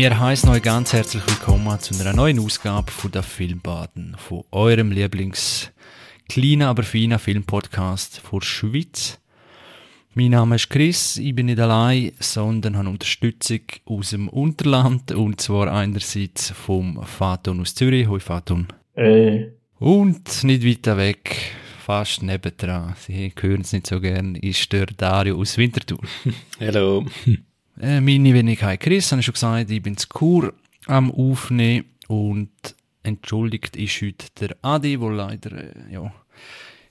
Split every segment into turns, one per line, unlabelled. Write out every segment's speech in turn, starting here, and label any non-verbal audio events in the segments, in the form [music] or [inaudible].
Wir heißen euch ganz herzlich willkommen zu einer neuen Ausgabe von der Filmbaden, von eurem Lieblings kleinen, aber feinen Filmpodcast vor Schweiz. Mein Name ist Chris, ich bin nicht allein, sondern habe Unterstützung aus dem Unterland und zwar einerseits vom Faton aus Zürich. Hoi Faton.
Äh.
Und nicht weiter weg, fast nebendran, Sie hören es nicht so gern, ist der Dario aus Winterthur.
Hallo. [laughs]
Äh, meine Wenigkeit Chris, habe ich schon gesagt, ich bin zu Kur am Aufnehmen und entschuldigt ist heute der Adi, der leider äh, ja,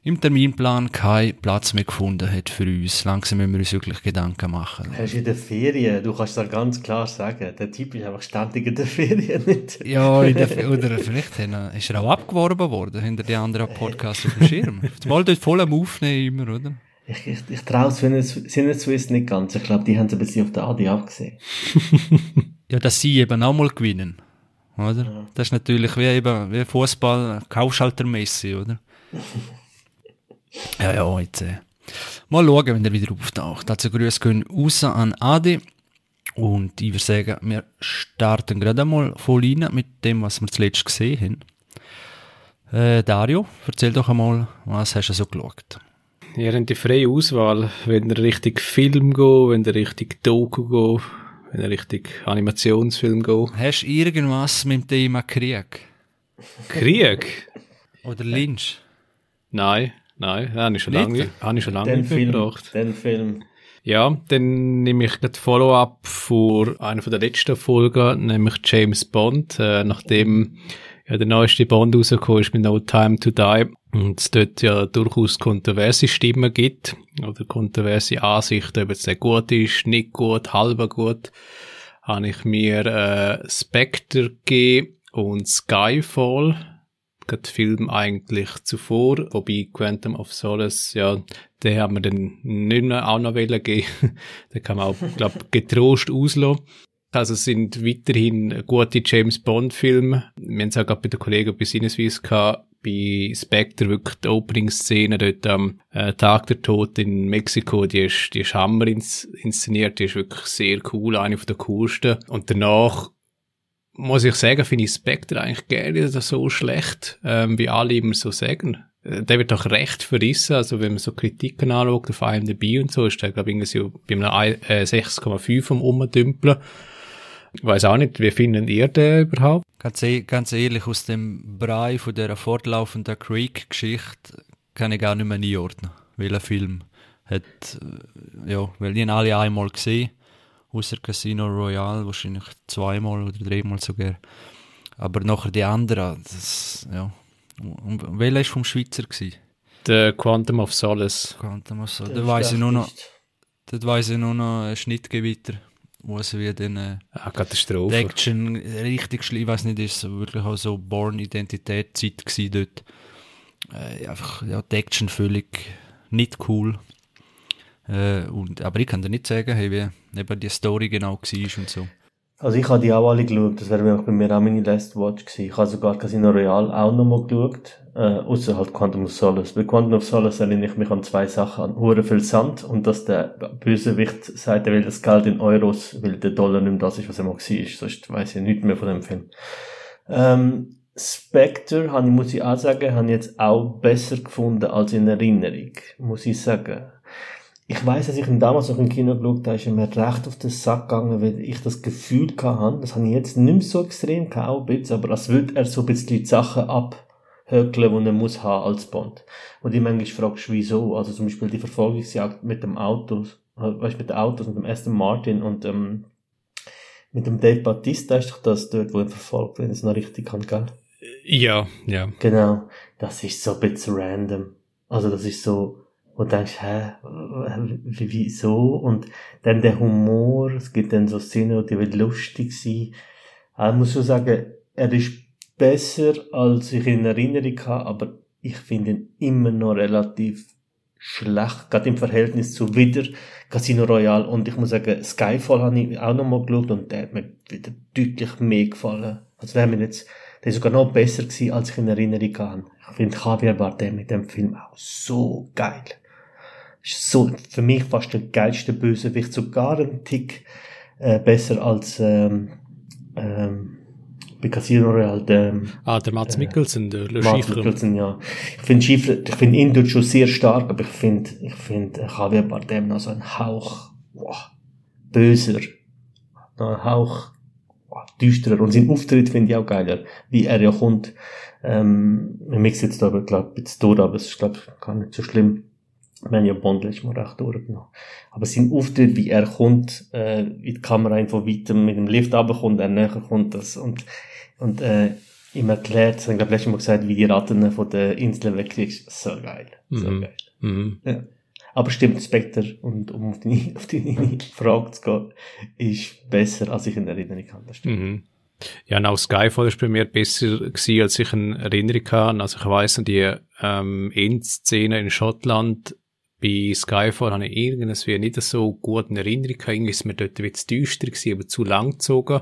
im Terminplan keinen Platz mehr gefunden hat für uns. Langsam müssen wir uns wirklich Gedanken machen.
Hast du in der Ferien, du kannst da ganz klar sagen, der Typ ist einfach ständig in der Ferien nicht.
Ja, in der, oder vielleicht ist er auch abgeworben worden hinter den anderen Podcasts auf dem Schirm. [laughs] Mal dort voll am Aufnehmen immer, oder?
Ich, ich, ich traue Sinneswiss nicht ganz. Ich glaube, die haben es ein bisschen auf der Adi abgesehen. [laughs]
ja, dass sie eben auch mal gewinnen. Oder? Ja. Das ist natürlich wie eben, wie Fußball, Kaufschaltermessi, oder? ja, ja, jetzt, äh. Mal schauen, wenn er wieder auftaucht. Also Grüße gehen raus an Adi. Und ich würde sagen, wir starten gerade einmal voll rein mit dem, was wir zuletzt gesehen haben. Äh, Dario, erzähl doch einmal, was hast du so geschaut?
Ihr habt die freie Auswahl, wenn ihr richtig Film geht, wenn ihr richtig Doku geht, wenn ihr richtig Animationsfilm geht.
Hast du irgendwas mit dem Thema Krieg?
Krieg?
Oder Lynch?
Nein, nein, habe ich schon lange, habe ich schon lange
den Film, gebracht. Den Film.
Ja, dann nehme ich das Follow-up vor einer von der letzten Folgen, nämlich James Bond, äh, nachdem ja, der neueste Bond rausgekommen ist mit No Time to Die und es dort ja durchaus kontroverse Stimmen gibt oder kontroverse Ansichten, ob es sehr gut ist, nicht gut, halber gut, habe ich mir äh, Spectre gegeben und Skyfall, der Film eigentlich zuvor, wobei Quantum of Solace, ja, den haben wir dann nicht mehr auch noch geben. [laughs] den kann man auch, glaub, getrost auslassen. Also es sind weiterhin gute James Bond Filme. Wir haben es auch gerade bei den Kollegen bei Sinneswiss gehabt, bei Spectre wirklich die Opening-Szene dort am äh, Tag der Tod in Mexiko, die ist, die ist Hammer ins, inszeniert, die ist wirklich sehr cool, eine von der coolsten. Und danach muss ich sagen, finde ich Spectre eigentlich gerne so schlecht, ähm, wie alle immer so sagen. Äh, der wird doch recht verrissen, also wenn man so Kritiken anschaut auf IMDb und so, ist der, glaube ich, so bei einem äh, 6,5 vom Umdümpeln. Ich weiß auch nicht, wie finden ihr den überhaupt?
Ganz, e ganz ehrlich, aus dem Brei von dieser fortlaufenden Creek-Geschichte kann ich gar nicht mehr einordnen, welcher Film hat, äh, ja, weil ich ihn alle einmal gesehen, außer Casino Royale wahrscheinlich zweimal oder dreimal sogar. Aber nachher die anderen, das, ja. Und welcher war vom Schweizer? Gewesen?
Der Quantum of Solace.
Quantum of Solace. Da weiss ich nur noch, dort weiss ich nur noch Schnittgewitter wo es wie dann äh,
ah, Katastrophe.
Action richtig ich weiß nicht, ist wirklich auch so Born-Identität-Zeit gewesen dort. Äh, einfach, ja, die Action völlig nicht cool. Äh, und, aber ich kann dir nicht sagen, hey, wie eben die Story genau war und so.
Also ich habe die auch alle geschaut, das wäre bei mir auch meine Last Watch gewesen. Ich habe sogar Casino Royale auch nochmal geschaut, äh, außer halt Quantum of Solace. Bei Quantum of Solace erinnere ich mich an zwei Sachen, an hure viel Sand und dass der Bösewicht sagt, er will das Geld in Euros, weil der Dollar nicht mehr das ist, was er mal war. Sonst weiss ich nichts mehr von dem Film. Ähm, Spectre, muss ich auch sagen, habe ich jetzt auch besser gefunden als in Erinnerung, muss ich sagen ich weiß, dass ich ihn damals noch im Kino geschaut habe, ist er mir recht auf den Sack gegangen, weil ich das Gefühl hatte, das habe ich jetzt nicht mehr so extrem gehabt, auch ein bisschen, aber als würde er so ein bisschen die Sachen abhökeln, die er muss haben als Bond. Und ich manchmal fragst, wieso? Also zum Beispiel die Verfolgungsjagd mit dem Auto, weißt du, mit den Autos, mit dem Aston Martin und, ähm, mit dem Dave Bautista ist doch das dort, wo er verfolgt, wenn ich es noch richtig kann, gell?
Ja, ja.
Genau. Das ist so ein bisschen random. Also das ist so, und denkst, hä, wieso? Und dann der Humor, es gibt dann so Szenen, die wird lustig sein. Ich muss schon sagen, er ist besser, als ich in Erinnerung habe, aber ich finde ihn immer noch relativ schlecht, gerade im Verhältnis zu wieder Casino Royale. Und ich muss sagen, Skyfall habe ich auch noch mal geschaut und der hat mir wieder deutlich mehr gefallen. Also der hat mir jetzt, der ist sogar noch besser gewesen, als ich in Erinnerung habe. Ich finde Javier Bardem mit dem Film auch so geil ist so für mich fast der geilste Bösewicht, sogar ein Tick äh, besser als ähm, ähm, bei Casino Royale, der,
Ah, der Mats
Äh,
Mikkelsen, der Le
Mats. Mikkelsen, ja. Ich finde Schiffer, ich finde ihn dort schon sehr stark, aber ich finde, ich finde Javier Bardem noch so ein Hauch, boah, böser, noch ein Hauch, boah, düsterer. Und sein Auftritt finde ich auch geiler, wie er ja kommt. Ähm, wir mixen jetzt aber, glaube ich, ein bisschen durch, aber es ist, glaube ich, gar nicht so schlimm. Wir haben ja Bond letztes Mal recht durchgenommen. Aber sein Auftritt, wie er kommt, äh, wie die Kamera einfach weiter mit dem Lift runterkommt, er näher kommt, das, und, und, äh, ihm erklärt, haben, glaube ich, letztes Mal gesagt, wie die Ratten von der Insel wegkriegst. So geil. So
Mhm.
geil.
Mhm.
Ja. Aber stimmt, Spectre, und um auf deine, [laughs] auf deine Frage zu gehen, ist besser, als ich in Erinnerung habe. Das stimmt.
Mhm. Ja, und auch Skyfall ist bei mir besser gewesen, als ich in Erinnerung habe. Also ich weiss die ähm, Endszene in Schottland bei Skyfall habe ich irgendwie nicht so gut in Erinnerung gehabt. Irgendwie ist mir dort ein bisschen düster gewesen, aber zu lang gezogen.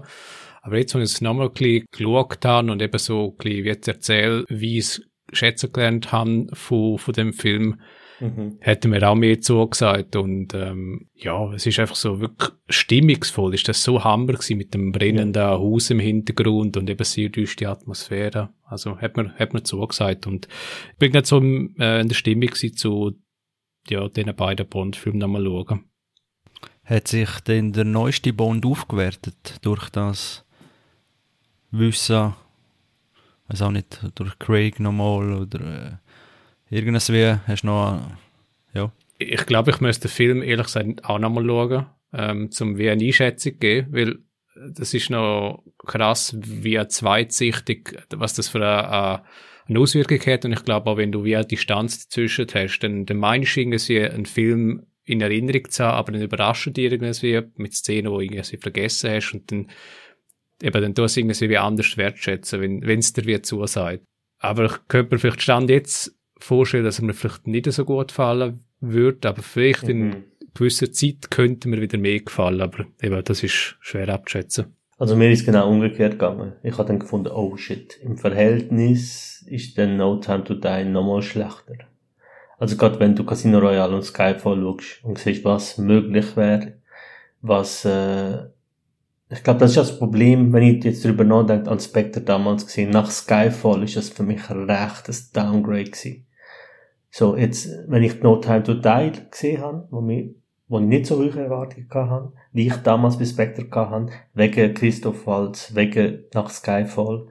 Aber jetzt, wenn ich es nochmal ein bisschen geschaut habe und eben so ein bisschen wie jetzt erzähle, wie ich es schätzen gelernt habe von, von dem Film,
Mhm.
hätte mir auch mehr zugesagt und ähm, ja, es ist einfach so wirklich stimmungsvoll, ist das so hammer gewesen mit dem brennenden Haus im Hintergrund und eben sehr düstere Atmosphäre, also hat mir, hat mir zugesagt und ich bin gerade so im, äh, in der Stimmung gewesen zu ja, den beiden Bond-Filmen nochmal schauen.
Hat sich denn der neueste Bond aufgewertet durch das Wissen, weiß auch nicht, durch Craig nochmal oder äh, irgendwas wie, hast du noch, äh, ja,
Ich glaube, ich müsste den Film ehrlich gesagt auch nochmal schauen, ähm, zum wie eine Einschätzung geben, weil das ist noch krass, wie zweitsichtig, was das für eine, eine Auswirkung hat. Und ich glaube auch, wenn du wie eine Distanz dazwischen hast, dann, dann meinst du irgendwie einen Film in Erinnerung zu haben, aber dann überrascht dich irgendwie mit Szenen, die du irgendwie vergessen hast und dann eben dann tust du es irgendwie wie anders wertschätzen, wenn wenn es dir wie zusagt. Aber ich könnte mir vielleicht Stand jetzt vorstellen, dass er mir vielleicht nicht so gut gefallen würde, aber vielleicht in
Mhm.
gewisser Zeit könnte mir wieder mehr gefallen, aber eben, das ist schwer abzuschätzen.
Also mir ist genau umgekehrt gegangen. Ich habe dann gefunden, oh shit, im Verhältnis ist dann No Time to Die nochmal schlechter. Also gerade wenn du Casino Royale und Skyfall schaust und siehst, was möglich wäre, was, äh, ich glaube, das ist das Problem, wenn ich jetzt drüber nachdenke, an Spectre damals gesehen, nach Skyfall ist das für mich ein rechtes Downgrade gewesen. So, jetzt, wenn ich No Time to Die gesehen habe, wo, mir, wo ich nicht so hohe Erwartungen hatte, wie ich damals bei Spectre hatte, wegen Christoph Waltz, wegen nach Skyfall,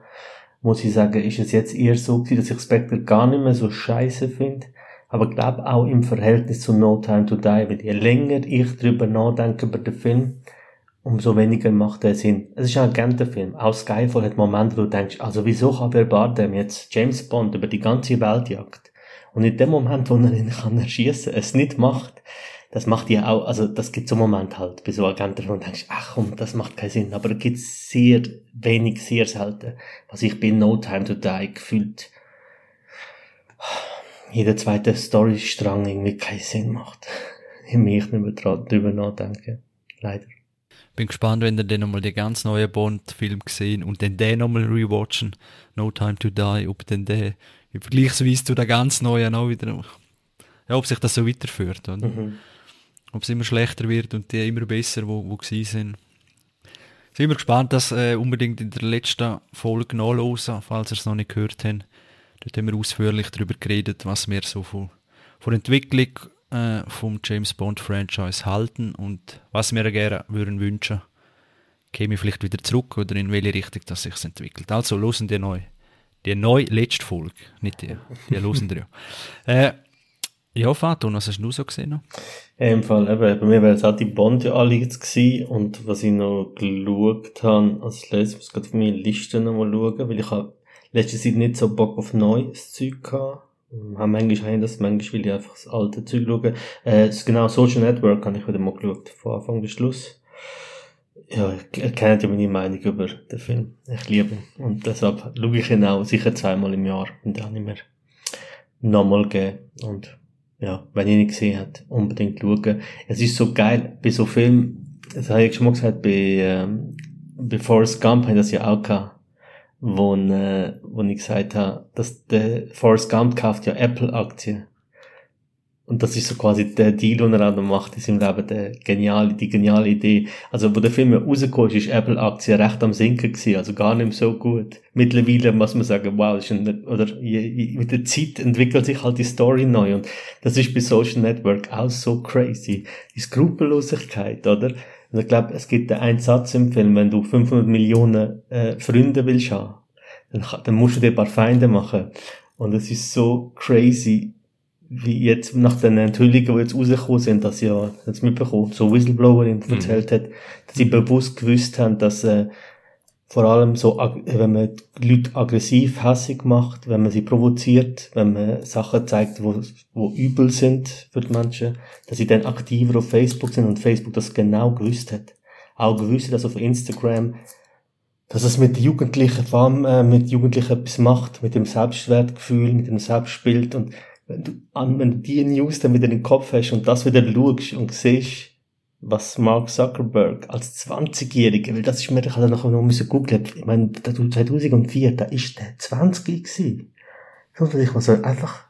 muss ich sagen, ist es jetzt eher so gewesen, dass ich Spectre gar nicht mehr so scheiße finde, aber glaube auch im Verhältnis zu No Time to Die, weil je länger ich drüber nachdenke über den Film, umso weniger macht er Sinn. Es ist ein Agentenfilm. Auch Skyfall hat Momente, wo du denkst, also wieso kann Wer Bardem jetzt James Bond über die ganze Welt jagt? Und in dem Moment, wo er ihn kann erschießen, es nicht macht, das macht ja auch, also das gibt so Momente halt bei so Agenten, wo du denkst, ach komm, das macht keinen Sinn. Aber da gibt sehr wenig, sehr selten, was ich bei No Time to Die gefühlt jeder zweite Storystrang irgendwie keinen Sinn macht. [laughs] Ich mich nicht mehr dran- drüber nachdenken. Leider.
bin gespannt, wenn ihr dann nochmal die ganz neuen Bond-Film gesehen und dann den nochmal rewatchen, No Time to Die, ob dann der vergleichsweise zu der ganz neuen auch wieder, ja, ob sich das so weiterführt, oder?
Mhm.
Ob es immer schlechter wird und die immer besser, wo, wo gewesen sind. Sind wir gespannt, das äh, unbedingt in der letzten Folge nachhören, falls ihr es noch nicht gehört habt. Dort haben wir ausführlich darüber geredet, was wir so von, von der Entwicklung äh, vom James Bond Franchise halten und was wir gerne würden wünschen. Käme ich vielleicht wieder zurück oder in welche Richtung das sich entwickelt. Also, losen die neu. Die neue letzte Folge, nicht die. Die losen die ja. Äh, ja, Faton, was hast du so gesehen?
Ja, Im Fall, eben, bei mir wäre es auch die Bond ja jetzt gewesen. Und was ich noch geschaut habe, als letztes, muss ich gerade auf meine Liste nochmal schauen, weil ich habe letzte Zeit nicht so Bock auf neues Zeug gehabt. Ähm, Habe manchmal habe das, manchmal will ich einfach das alte Zeug schauen. Äh, genau Social Network habe ich wieder mal geschaut, von Anfang bis Schluss. Ja, ihr kennt ja meine Meinung über den Film. Ich liebe ihn. Und deshalb schaue ich ihn auch sicher zweimal im Jahr. Und dann immer nochmal geben. Und ja, wenn ihr nicht gesehen habt, unbedingt schauen. Es ist so geil, bei so Filmen, das habe ich schon mal gesagt, bei, ähm, bei Forrest Gump ich das ja auch gehabt, wo, äh, wo ich gesagt habe, dass der Forrest Gump kauft ja Apple-Aktien. Und das ist so quasi der Deal, den er auch noch macht in seinem Leben, der geniale, die geniale Idee. Also, wo der Film rausgekommen ist, ist Apple-Aktie recht am Sinken gewesen, also gar nicht mehr so gut. Mittlerweile muss man sagen, wow, ist ein, oder mit der Zeit entwickelt sich halt die Story neu und das ist bei Social Network auch so crazy. Die Skrupellosigkeit, oder? Und ich glaube, es gibt einen Satz im Film, wenn du 500 Millionen äh, Freunde willst haben, dann, dann musst du dir ein paar Feinde machen. Und es ist so crazy, wie jetzt nach den Enthüllungen, die jetzt rausgekommen sind, dass sie ja, jetzt mitbekommen, so Whistleblowerin mhm. erzählt hat, dass sie bewusst gewusst haben, dass äh, vor allem so, wenn man Leute aggressiv, hässig macht, wenn man sie provoziert, wenn man Sachen zeigt, wo, wo übel sind für die Menschen, dass sie dann aktiver auf Facebook sind und Facebook das genau gewusst hat. Auch gewusst, dass auf Instagram, dass es mit Jugendlichen, vor allem äh, mit Jugendlichen etwas macht, mit dem Selbstwertgefühl, mit dem Selbstbild und wenn du, an, wenn du die News dann wieder in den Kopf hast und das wieder schaust und siehst, was Mark Zuckerberg als 20-Jähriger, weil das ist mir, ich hatte nachher noch müssen googeln, ich meine, 2004, da ist der 20 gewesen. Das muss man so einfach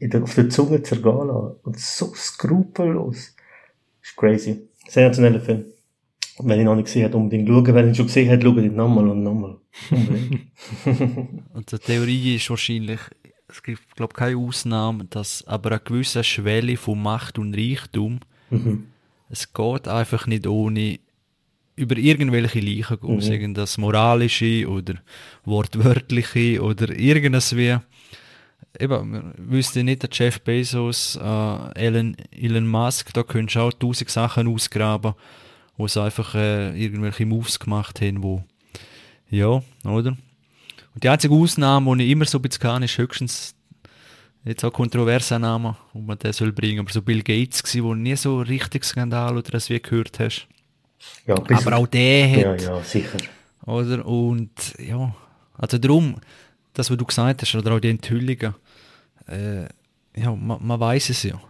der, auf der Zunge zergehen lassen. Und so skrupellos. Das ist crazy. Sensationeller Film. Und wenn ich noch nicht gesehen habe, unbedingt schauen. Wenn ich ihn schon gesehen habe, schaue ich nochmal und nochmal. [laughs] [laughs] [laughs]
und die Theorie ist wahrscheinlich, es gibt, glaube ich, keine Ausnahme, dass aber eine gewisse Schwelle von Macht und Reichtum, mhm. es geht einfach nicht ohne über irgendwelche Leichen aus, mhm. irgendwas moralische oder wortwörtliche oder irgendwas wie eben, wir wüssten nicht, der Jeff Bezos, äh, Elon, Elon Musk, da könntest du auch tausend Sachen ausgraben, wo sie einfach äh, irgendwelche Moves gemacht haben, wo, ja, oder? Die einzige Ausnahme, die ich immer so ein bisschen kann, ist höchstens jetzt auch kontroverser Name, wo man den soll bringen, aber so Bill Gates gewesen, wo nie so richtig Skandal oder das wie gehört hast. Ja, aber auch der
hat. Ja, ja, sicher.
Oder? Und, ja, also darum, das, was du gesagt hast, oder auch die Enthüllungen, äh, ja, man, man weiß es ja.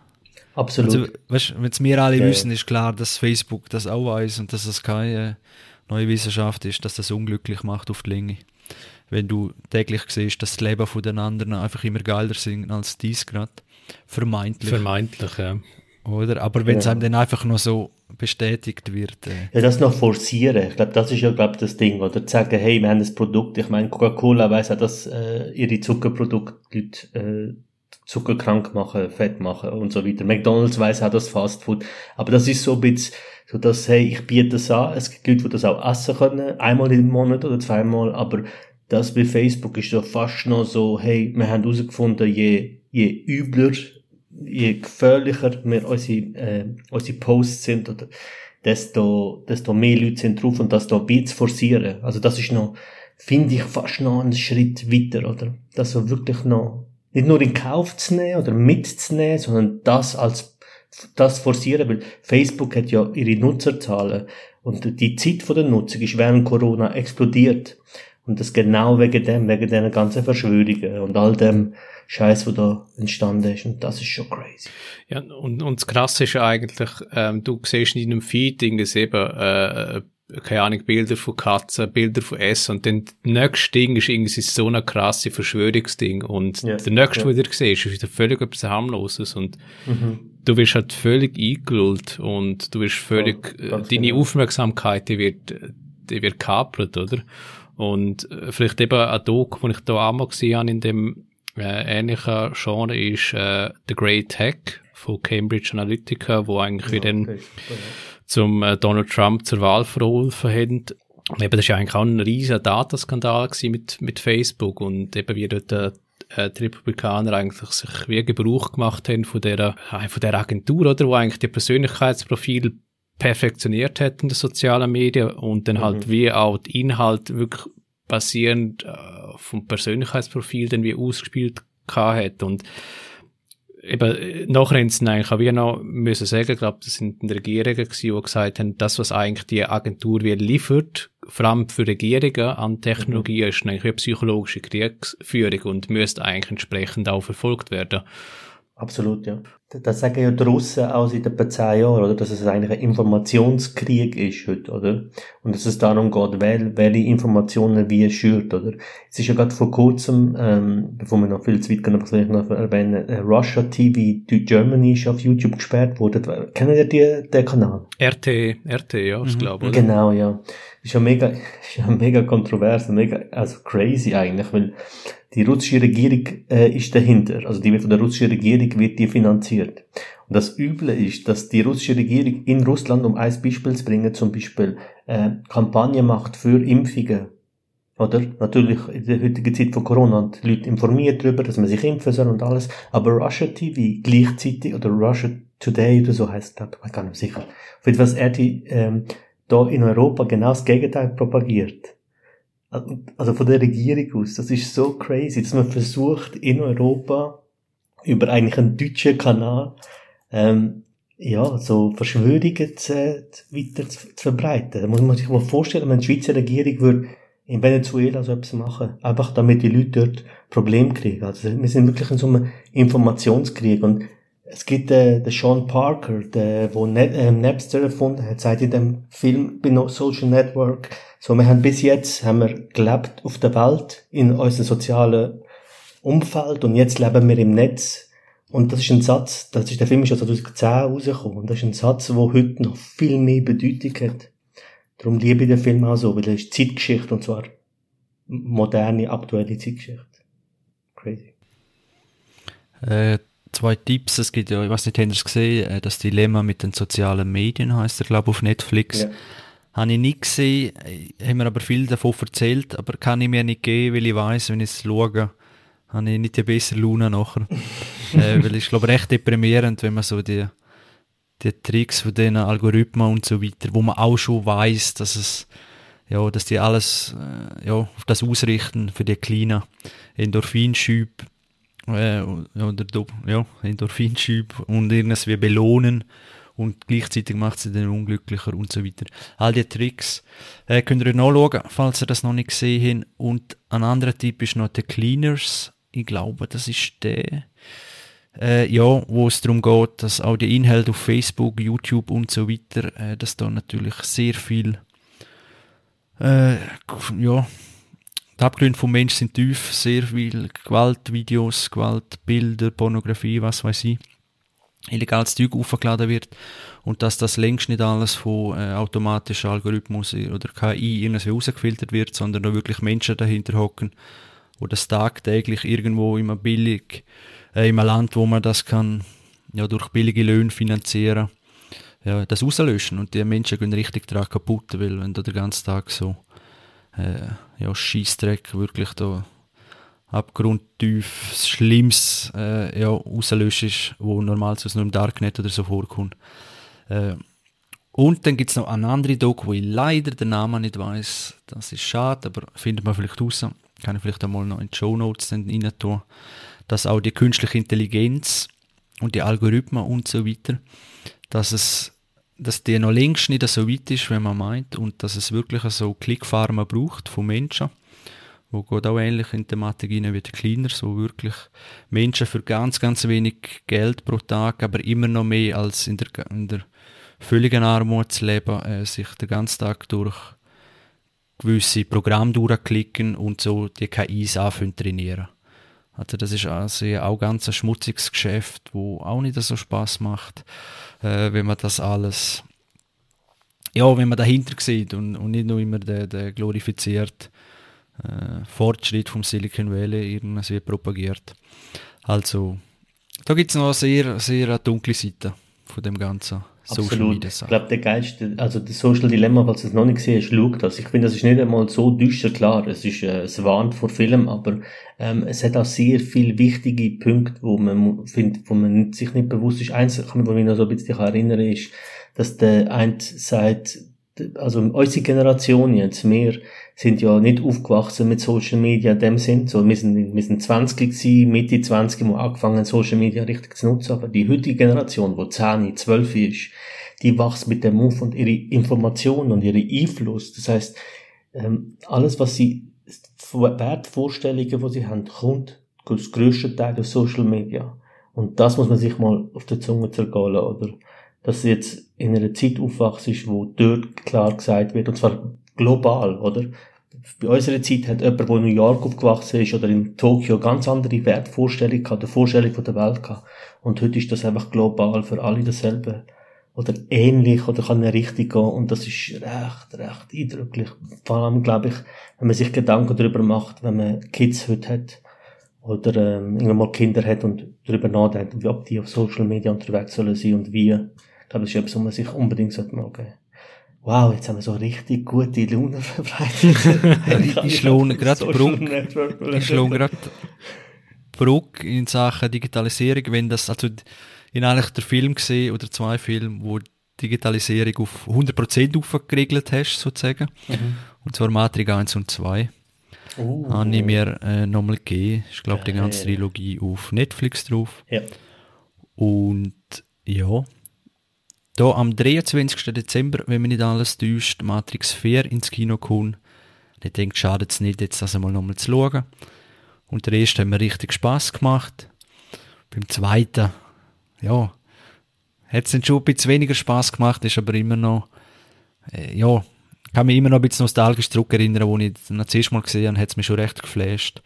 Absolut. Also,
weißt, wenn es wir alle ja, wissen, ist klar, dass Facebook das auch weiß und dass es keine neue Wissenschaft ist, dass das unglücklich macht auf die Länge wenn du täglich siehst, dass das Leben von den anderen einfach immer geiler sind als dies gerade. Vermeintlich.
Vermeintlich, ja.
Oder? Aber wenn es ja. einem dann einfach nur so bestätigt wird.
Äh. Ja, das noch forcieren. Ich glaube, das ist ja, glaube das Ding. Oder zu sagen, hey, wir haben das Produkt. Ich meine, Coca-Cola weiss auch, dass äh, ihre Zuckerprodukte Leute äh, zuckerkrank machen, fett machen und so weiter. McDonalds weiss auch das Fastfood. Aber das ist so ein bisschen so, dass, hey, ich biete das an. Es gibt Leute, die das auch essen können. Einmal im Monat oder zweimal. Aber das bei Facebook ist ja fast noch so, hey, wir haben herausgefunden, je, je übler, je gefährlicher wir unsere, äh, unsere Posts sind, oder desto, desto mehr Leute sind drauf und das da ein zu forcieren. Also das ist noch, finde ich, fast noch einen Schritt weiter, oder? Das so wirklich noch, nicht nur in Kauf zu nehmen oder mitzunehmen, sondern das als, das forcieren, weil Facebook hat ja ihre Nutzerzahlen und die Zeit von der Nutzung ist während Corona explodiert. Und das genau wegen dem, wegen diesen ganzen Verschwörungen und all dem Scheiß, wo da entstanden ist. Und das ist schon crazy.
Ja, und, und das Krasse ist ja eigentlich, ähm, du siehst in einem Feed irgendwie eben, äh, keine Ahnung, Bilder von Katzen, Bilder von Essen und dann das nächste Ding ist irgendwie so eine krasse Verschwörungsding und ja, der nächste, ja. was du siehst, ist wieder völlig etwas harmloses und mhm. du wirst halt völlig eingelullt und du wirst völlig, ja, deine genau. Aufmerksamkeit, die wird, die wird kapert, oder? Und äh, vielleicht eben ein Doc, den ich da auch mal gesehen habe in dem äh, ähnlichen Genre, ist äh, The Great Hack von Cambridge Analytica, wo eigentlich ja, dann okay. zum äh, Donald Trump zur Wahl verholfen hat. Eben, das ja eigentlich auch ein riesiger Dataskandal mit, mit Facebook und eben wie dort äh, die Republikaner eigentlich sich wie Gebrauch gemacht haben von der, äh, von der Agentur, oder, wo eigentlich die Persönlichkeitsprofil perfektioniert hat in den sozialen Medien und dann halt mhm. wie auch die Inhalt wirklich basierend äh, vom Persönlichkeitsprofil dann wie ausgespielt hat und eben nachher haben sie eigentlich auch wie noch müssen sagen, ich glaube, das sind die Regierungen gewesen, die gesagt haben, das, was eigentlich die Agentur wie liefert, vor allem für Regierungen an Technologie, mhm. ist eigentlich wie psychologische Kriegsführung und müsste eigentlich entsprechend auch verfolgt werden.
Absolut, ja. Das sagen ja die Russen auch seit etwa zehn Jahren, oder? Dass es eigentlich ein Informationskrieg ist heute, oder? Und dass es darum geht, wer, welche Informationen wie schürt, oder? Es ist ja gerade vor kurzem, ähm, bevor wir noch viel zu weit gehen, will ich noch erwähnen, äh, Russia TV Germany ist auf YouTube gesperrt worden. Kennen ihr die, den Kanal?
RT, RT, ja, ich mhm. glaube, oder?
Genau, ja. Ist ja mega, [laughs] ist ja mega kontrovers, mega, also crazy eigentlich, weil die russische Regierung äh, ist dahinter. Also die wird von der russischen Regierung wird die finanziert. Und das Üble ist, dass die russische Regierung in Russland, um ein Beispiel zu bringen, zum Beispiel äh, Kampagne macht für Impfungen. Oder? Natürlich in der heutigen Zeit von Corona und die Leute informiert darüber, dass man sich impfen soll und alles. Aber Russia TV gleichzeitig, oder Russia Today oder so heißt das, ich weiß gar nicht sicher. Jeden Fall, er ähm, da in Europa genau das Gegenteil propagiert also von der Regierung aus, das ist so crazy, dass man versucht in Europa über eigentlich einen deutschen Kanal ähm, ja, so Verschwörungen zu, weiter zu, zu verbreiten. Da muss man sich mal vorstellen, wenn die Schweizer Regierung würde in Venezuela so etwas machen, einfach damit die Leute dort Probleme kriegen. Also wir sind wirklich in so einem Informationskrieg und es gibt äh, den Sean Parker, der, wo Net, äh, Napster erfunden hat, seit in dem Film Social Network. So, wir haben bis jetzt, haben wir gelebt auf der Welt, in unserem sozialen Umfeld und jetzt leben wir im Netz. Und das ist ein Satz, das ist, der Film ist ja 2010 rausgekommen und das ist ein Satz, der heute noch viel mehr Bedeutung hat. Darum liebe ich den Film auch so, weil er ist Zeitgeschichte und zwar moderne, aktuelle Zeitgeschichte. Crazy.
Äh, zwei Tipps. Es gibt ja, ich weiß nicht, habt ihr es gesehen, äh, das Dilemma mit den sozialen Medien heißt er, glaube auf Netflix. Ja. Habe ich nicht gesehen, äh, haben mir aber viel davon erzählt, aber kann ich mir nicht geben, weil ich weiß, wenn ich es schaue, habe ich nicht die bessere Laune nachher. [laughs] äh, weil ich glaube recht deprimierend, wenn man so die, die Tricks von diesen Algorithmen und so weiter, wo man auch schon weiß, dass es ja, dass die alles äh, ja, auf das ausrichten für die kleinen Endorphinschübe äh, oder ja, Endorphinschub und irgendwie belohnen und gleichzeitig macht sie den unglücklicher und so weiter. All die Tricks äh, könnt ihr nachschauen, falls ihr das noch nicht gesehen habt. Und ein anderer Tipp ist noch The Cleaners. Ich glaube, das ist der, äh, ja, wo es darum geht, dass auch die Inhalte auf Facebook, YouTube und so weiter, äh, dass da natürlich sehr viel äh, ja, die Abgründe vom Menschen sind tief, sehr viel Gewaltvideos, Gewaltbilder, Pornografie, was weiß ich, illegales Zeug aufgeladen wird und dass das längst nicht alles von äh, automatischen Algorithmus oder KI irgendwie rausgefiltert wird, sondern da wirklich Menschen dahinter hocken, wo das tagtäglich irgendwo immer billig, äh, in einem Land, wo man das kann, ja, durch billige Löhne finanzieren, ja, das rauslöschen und die Menschen gehen richtig daran kaputt, weil wenn da den ganzen Tag so äh, ja, Scheissdreck wirklich da abgrundtief Schlimmes äh, ja, ist, wo normalerweise nur im Darknet oder so vorkommt. Äh, und dann gibt es noch eine andere Doku, wo ich leider den Namen nicht weiß. Das ist schade, aber findet man vielleicht raus. Kann ich vielleicht einmal noch in die Show Notes rein tun. Dass auch die künstliche Intelligenz und die Algorithmen und so weiter, dass es dass die noch längst nicht so weit ist, wenn man meint, und dass es wirklich so Klickfarmen braucht von Menschen, wo geht auch ähnlich in die Thematik rein wie die Cleaners, wo wirklich Menschen für ganz, ganz wenig Geld pro Tag, aber immer noch mehr als in der, in der völligen Armut zu leben, äh, sich den ganzen Tag durch gewisse Programme durchklicken und so die KIs anfangen trainieren. Also das ist also auch ganz ein schmutziges Geschäft, wo auch nicht so Spaß macht äh, wenn man das alles, ja, wenn man dahinter sieht und, und nicht nur immer der, der glorifiziert äh, Fortschritt vom Silicon Valley irgendwie propagiert. Also, da gibt es noch eine sehr, sehr dunkle Seite von dem Ganzen.
Absolut. Ich glaube, der geilste, also das Social Dilemma, falls du es noch nicht gesehen hast, schau das. Ich finde, das ist nicht einmal so düster, klar. Es ist, äh, es warnt vor Film, aber, ähm, es hat auch sehr viele wichtige Punkte, wo man findet, wo man sich nicht bewusst ist. Eins, kann man mich noch so ein bisschen erinnern, ist, dass der ein sagt, also unsere Generation jetzt, wir sind ja nicht aufgewachsen mit Social Media in dem Sinn. So, wir sind, wir sind 20 gewesen, Mitte 20, wo angefangen Social Media richtig zu nutzen. Aber die heutige Generation, wo 10, 12 ist, die wächst mit dem Move und ihre Informationen und ihre Einfluss. Das heißt, ähm, alles, was sie, Wertvorstellungen, die sie haben, kommt das grösste Teil auf Social Media. Und das muss man sich mal auf der Zunge zergehen oder? Dass jetzt in einer Zeit aufwachst, wo dort klar gesagt wird, und zwar global, oder? Bei unserer Zeit hat jemand, der in New York aufgewachsen ist oder in Tokio, ganz andere Wertvorstellungen gehabt, eine Vorstellung von der Welt gehabt. Und heute ist das einfach global für alle dasselbe. Oder ähnlich, oder kann in Richtung gehen. Und das ist recht, recht eindrücklich. Vor allem, glaube ich, wenn man sich Gedanken darüber macht, wenn man Kids heute hat, oder ähm, irgendwann mal Kinder hat und darüber nachdenkt, ob die auf Social Media unterwegs sollen sein und wie. Ich glaube, das ist etwas, was man sich unbedingt sollte mal geben Wow, jetzt haben wir so richtig gute Laune verbreitet. [laughs]
ich schlage gerade Brücke, ich schlage gerade Brücke in Sachen Digitalisierung, wenn das, also in eigentlich der Film gesehen oder zwei Filme, wo Digitalisierung auf 100% aufgeregelt hast, sozusagen. Mhm. Und zwar Matrix 1 und 2. Uh. Habe ich mir äh, nochmal gegeben. Ich glaube, die ganze Trilogie auf Netflix drauf.
Ja.
Und ja, da am 23. Dezember, wenn man nicht alles täuscht, Matrix 4 ins Kino kommt, ich denke, schadet es nicht, jetzt das einmal nochmal zu schauen. Und der erste hat mir richtig Spass gemacht. Beim zweiten, ja, hat es dann schon ein bisschen weniger Spass gemacht, ist aber immer noch, äh, ja, kann mich immer noch ein bisschen nostalgisch zurückerinnern, als ich das erste Mal gesehen habe, hat es mich schon recht geflasht.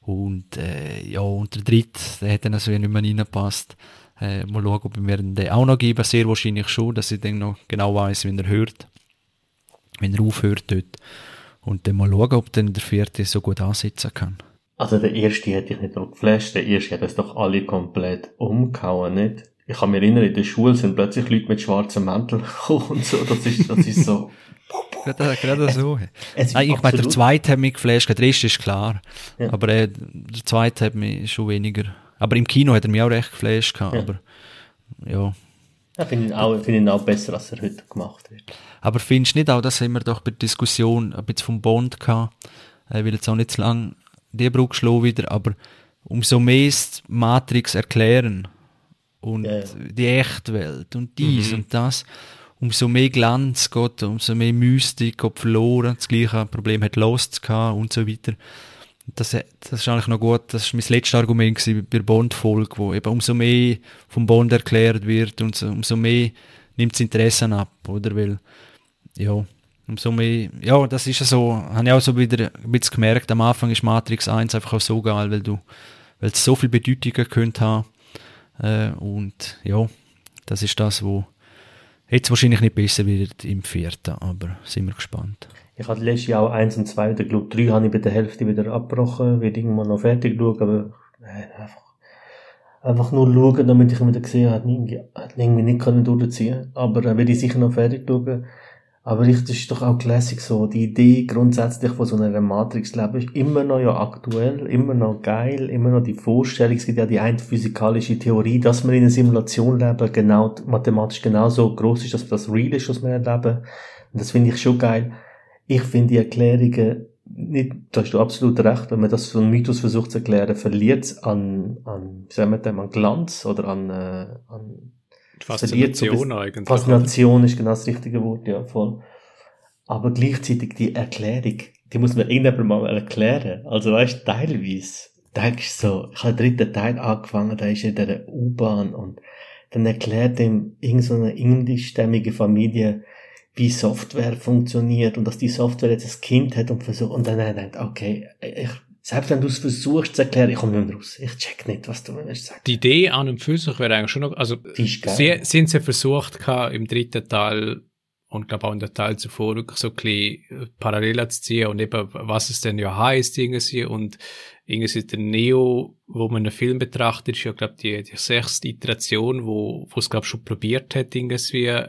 Und, äh, ja, und der dritte, der hat dann also nicht mehr reingepasst. Äh, mal schauen, ob wir den auch noch geben. Sehr wahrscheinlich schon, dass ich dann noch genau weiß, wenn er hört. Wenn er aufhört dort. Und dann mal schauen, ob dann der vierte so gut ansetzen kann.
Also der erste hätte ich nicht geflasht. Der erste hat es doch alle komplett umgehauen, nicht? Ich kann mich erinnern, in der Schule sind plötzlich Leute mit schwarzen Mänteln [laughs] gekommen und so. Das ist, das ist so...
gerade, gerade so. Nein, ich meine, der zweite hat mich geflasht, der erste ist klar. Ja. Aber äh, der zweite hat mich schon weniger aber im Kino hat er mich auch recht geflasht gehabt, ja. aber ja.
Ich finde ihn, auch, find ihn auch besser, als er heute gemacht wird.
Aber findest du nicht auch, das haben wir doch bei der Diskussion ein bisschen vom Bond gehabt, ich will jetzt auch nicht zu lang die Brücke schlagen wieder, aber umso mehr Matrix erklären und ja, ja. die Echtwelt und dies mhm. und das, umso mehr Glanz geht, umso mehr Mystik geht verloren, das gleiche Problem hat Lost gehabt und so weiter. Das, das ist eigentlich noch gut, das war mein letztes Argument bei der Bond-Folge, wo eben umso mehr vom Bond erklärt wird, umso, umso mehr nimmt das Interesse ab, oder? Weil, ja, umso mehr, ja, das ist ja so, habe ich auch so wieder ein bisschen gemerkt, am Anfang ist Matrix 1 einfach auch so geil, weil du, weil es so viel Bedeutungen könnte haben, äh, und ja, das ist das, wo jetzt wahrscheinlich nicht besser wird im vierten, aber sind wir gespannt.
Ich hatte letztes Jahr auch eins und zwei, ich glaube drei habe ich bei der Hälfte wieder abgebrochen, werde irgendwann noch fertig schauen, aber nein, einfach, einfach nur schauen, damit ich wieder gesehen habe, hat irgendwie nicht können. Aber äh, werde ich sicher noch fertig schauen. Aber ich, das ist doch auch Classic so. Die Idee grundsätzlich von so einer Matrix-Leben ist immer noch ja aktuell, immer noch geil, immer noch die Vorstellung. Es gibt ja die eine physikalische Theorie, dass wir in einer Simulation leben, genau, mathematisch genauso groß ist, dass das real ist, was wir erleben. Und das finde ich schon geil ich finde die Erklärungen nicht, da hast du absolut recht, wenn man das einen Mythos versucht zu erklären, verliert es an, an, wie sagen wir dem, an Glanz oder an, äh, an
Faszination so eigentlich.
Faszination ist genau das richtige Wort, ja, voll. Aber gleichzeitig die Erklärung, die muss man irgendwann mal erklären. Also weißt du, teilweise denkst du so, ich habe den dritten Teil angefangen, da ist in der U-Bahn und dann erklärt ihm irgendeine indischstämmige Familie, wie Software funktioniert und dass die Software jetzt ein Kind hat und versucht, und dann denkt, okay, ich, selbst wenn du es versuchst zu erklären, ich komme nicht mehr raus. Ich check nicht, was du willst sagen.
Die Idee an und für sich wäre eigentlich schon noch, also, sie, sind sie versucht im dritten Teil und glaube auch in der Teil zuvor wirklich so ein bisschen Parallelen zu ziehen und eben, was es denn ja heißt, irgendwie, und irgendwie der Neo, wo man einen Film betrachtet, ist ja, glaube die, die sechste Iteration, wo, wo es, glaube schon probiert hat, irgendwie,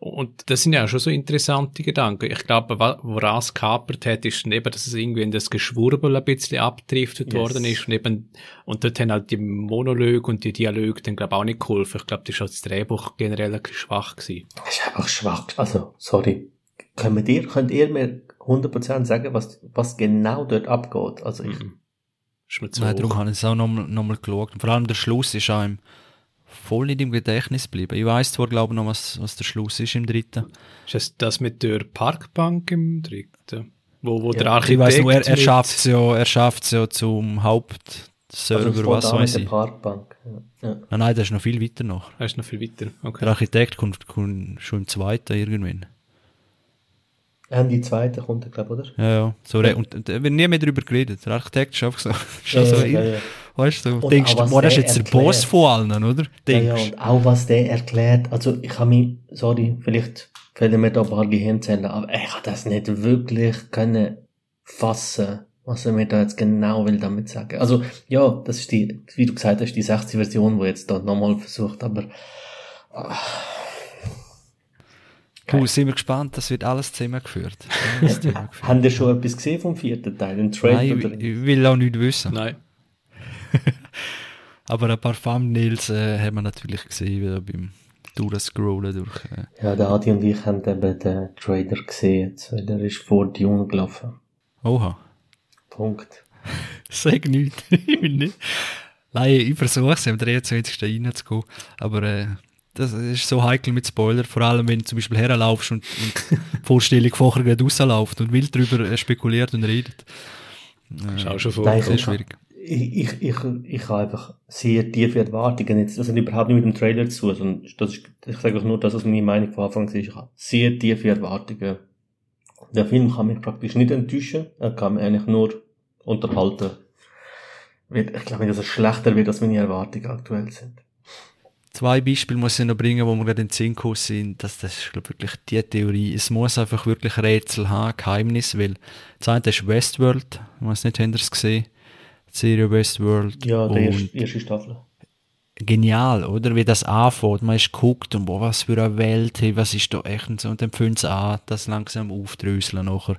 und das sind ja schon so interessante Gedanken. Ich glaube, woran es kapert hat, ist eben, dass es irgendwie in das Geschwurbel ein bisschen abdriftet yes. worden ist und eben, und dort haben halt die Monologe und die Dialoge dann, glaube ich, auch nicht geholfen. Ich glaube, das ist auch das Drehbuch generell ein bisschen schwach gewesen.
Das ist einfach schwach. Also, sorry. Könnt ihr, könnt ihr mir 100% sagen, was, was genau dort abgeht? Also, ich, mhm.
Ist mir zu Nein, darum habe ich es auch nochmal noch mal geschaut. Und vor allem der Schluss ist auch im, voll nicht im Gedächtnis geblieben. Ich weiß zwar, glaube ich, noch, was, was der Schluss ist im dritten.
Ist das das mit der Parkbank im dritten?
Wo, wo ja, der Architekt... Ich weiss nur, er, er schafft es ja, er schafft's ja zum Haupt, Server,
also
was weiß
der
ich.
Parkbank. Ja. Ja.
Nein, nein, das ist noch viel weiter noch.
Er ist noch viel weiter. Okay.
Der Architekt kommt, kommt schon im zweiten irgendwann.
Ende zweite kommt er, glaube ich, oder?
Ja, ja. So, re- und, und da wird nie mehr darüber geredet. Der Architekt ist einfach so. [laughs] ist
Ja,
so
ja, ja, ja.
Weißt du,
Und
denkst boah, das ist
der
jetzt der
erklärt.
Boss von allen, oder?
Ja, ja,
Denkst
und auch was der erklärt, also ich habe mich, sorry, vielleicht fehlen mir da ein paar Gehirnzellen, aber ich habe das nicht wirklich können fassen, was er mir da jetzt genau will damit sagen. Also, ja, das ist die, wie du gesagt hast, die 60 Version, wo jetzt da nochmal versucht, aber
du, sind wir gespannt, das wird alles zusammengeführt. [laughs] Alles zusammengeführt.
haben ihr schon etwas gesehen vom vierten Teil, den Trailer?
Nein,
oder?
ich, ich will auch nicht wissen.
Nein.
Aber ein paar Thumbnails äh, haben wir natürlich gesehen, beim Durchscrollen durch. Äh.
Ja, der Adi und ich haben eben den Trailer gesehen, jetzt, weil er ist vor Dune gelaufen.
Oha.
Punkt. [laughs]
Sag nichts. ich [laughs] will nicht. Nein, ich versuche es, am 23. reinzukommen. Aber äh, das ist so heikel mit Spoiler, vor allem wenn du zum Beispiel herlaufst und, und die Vorstellung vorher gerade rausläuft und wild darüber äh, spekuliert und redet.
Schau schon vor.
Nein,
Sehr
ich-
schwierig.
Ich, ich, ich, habe einfach sehr tiefe Erwartungen. Jetzt, das hat überhaupt nicht mit dem Trailer zu sondern das ist, ich sage euch nur, das, was meine Meinung von Anfang an war. Ich habe sehr tiefe Erwartungen. Der Film kann mich praktisch nicht enttäuschen. Er kann mich eigentlich nur unterhalten. Ich glaube nicht, dass er schlechter wird, als meine Erwartungen aktuell sind.
Zwei Beispiele muss ich noch bringen, wo wir gerade in den Sinn gekommen sind. Das, das ist, glaube ich, wirklich die Theorie. Es muss einfach wirklich Rätsel haben, Geheimnis, weil das eine ist Westworld. Ich weiß nicht, habt ihr es gesehen? Serie Westworld.
Ja, die erste, erste Staffel.
genial, oder? Wie das anfängt. Man ist geguckt und boah, was für eine Welt, hey, was ist da echt und so. Und dann fängt es an, das langsam aufdröseln nachher.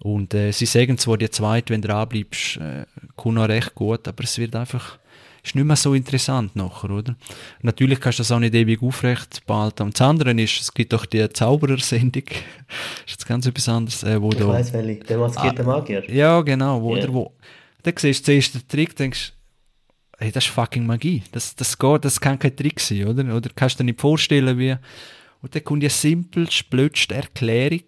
Und äh, sie sagen zwar, die zweite, wenn du dranbleibst, äh, kommt noch recht gut, aber es wird einfach, ist nicht mehr so interessant nachher, oder? Natürlich kannst du das auch nicht ewig aufrecht behalten. Und das andere ist, es gibt doch die Zauberersendung, [laughs] ist jetzt ganz etwas anderes, äh, wo
Ich
da...
weiss welche. Der maskierte Magier.
Ja, genau, wo,
Ja.
oder wo, da siehst du zuerst den Trick, denkst, hey, das ist fucking Magie. Das, das geht, das kann kein Trick sein, oder? Oder kannst du dir nicht vorstellen, wie, und dann kommt die simpelste, blödste Erklärung,